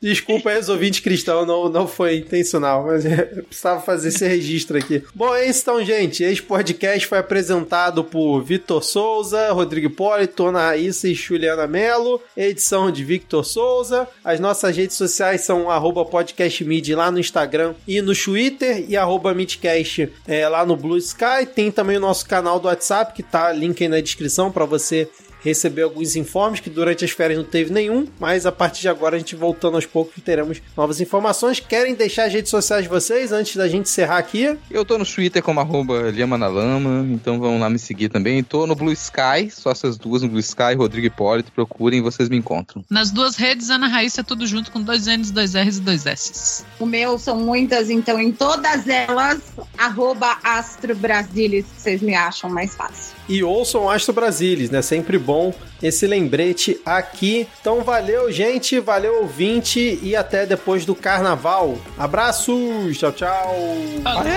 S4: Desculpa aí os ouvintes cristãos, não, não foi intencional, mas eu precisava fazer esse registro aqui. Bom, é isso então, gente. Esse podcast foi apresentado por Vitor Souza, Rodrigo Hipólito, Ana Raíssa e Juliana Mello. Edição de Victor Souza. As nossas redes sociais são arroba podcastmid lá no Instagram e no Twitter e arroba midcast é, lá no Blue Sky. Tem também o nosso canal do WhatsApp, que tá link aí na descrição para você receber alguns informes que durante as férias não teve nenhum, mas a partir de agora a gente voltando aos poucos teremos novas informações. Querem deixar as redes sociais de vocês antes da gente encerrar aqui?
S5: Eu tô no Twitter como arroba Lama, então vão lá me seguir também. Tô no Blue Sky, só essas duas no Blue Sky, Rodrigo Hipólito, procurem, vocês me encontram.
S6: Nas duas redes, Ana Raíssa, tudo junto com dois N's, dois R's e dois S's.
S7: O meu são muitas, então em todas elas, arroba Astro Brasilis, vocês me acham mais fácil.
S4: E ouçam Astro Brasilis, né? Sempre bom esse lembrete aqui. Então valeu, gente, valeu ouvinte e até depois do carnaval. Abraços, tchau, tchau.
S6: Valeu!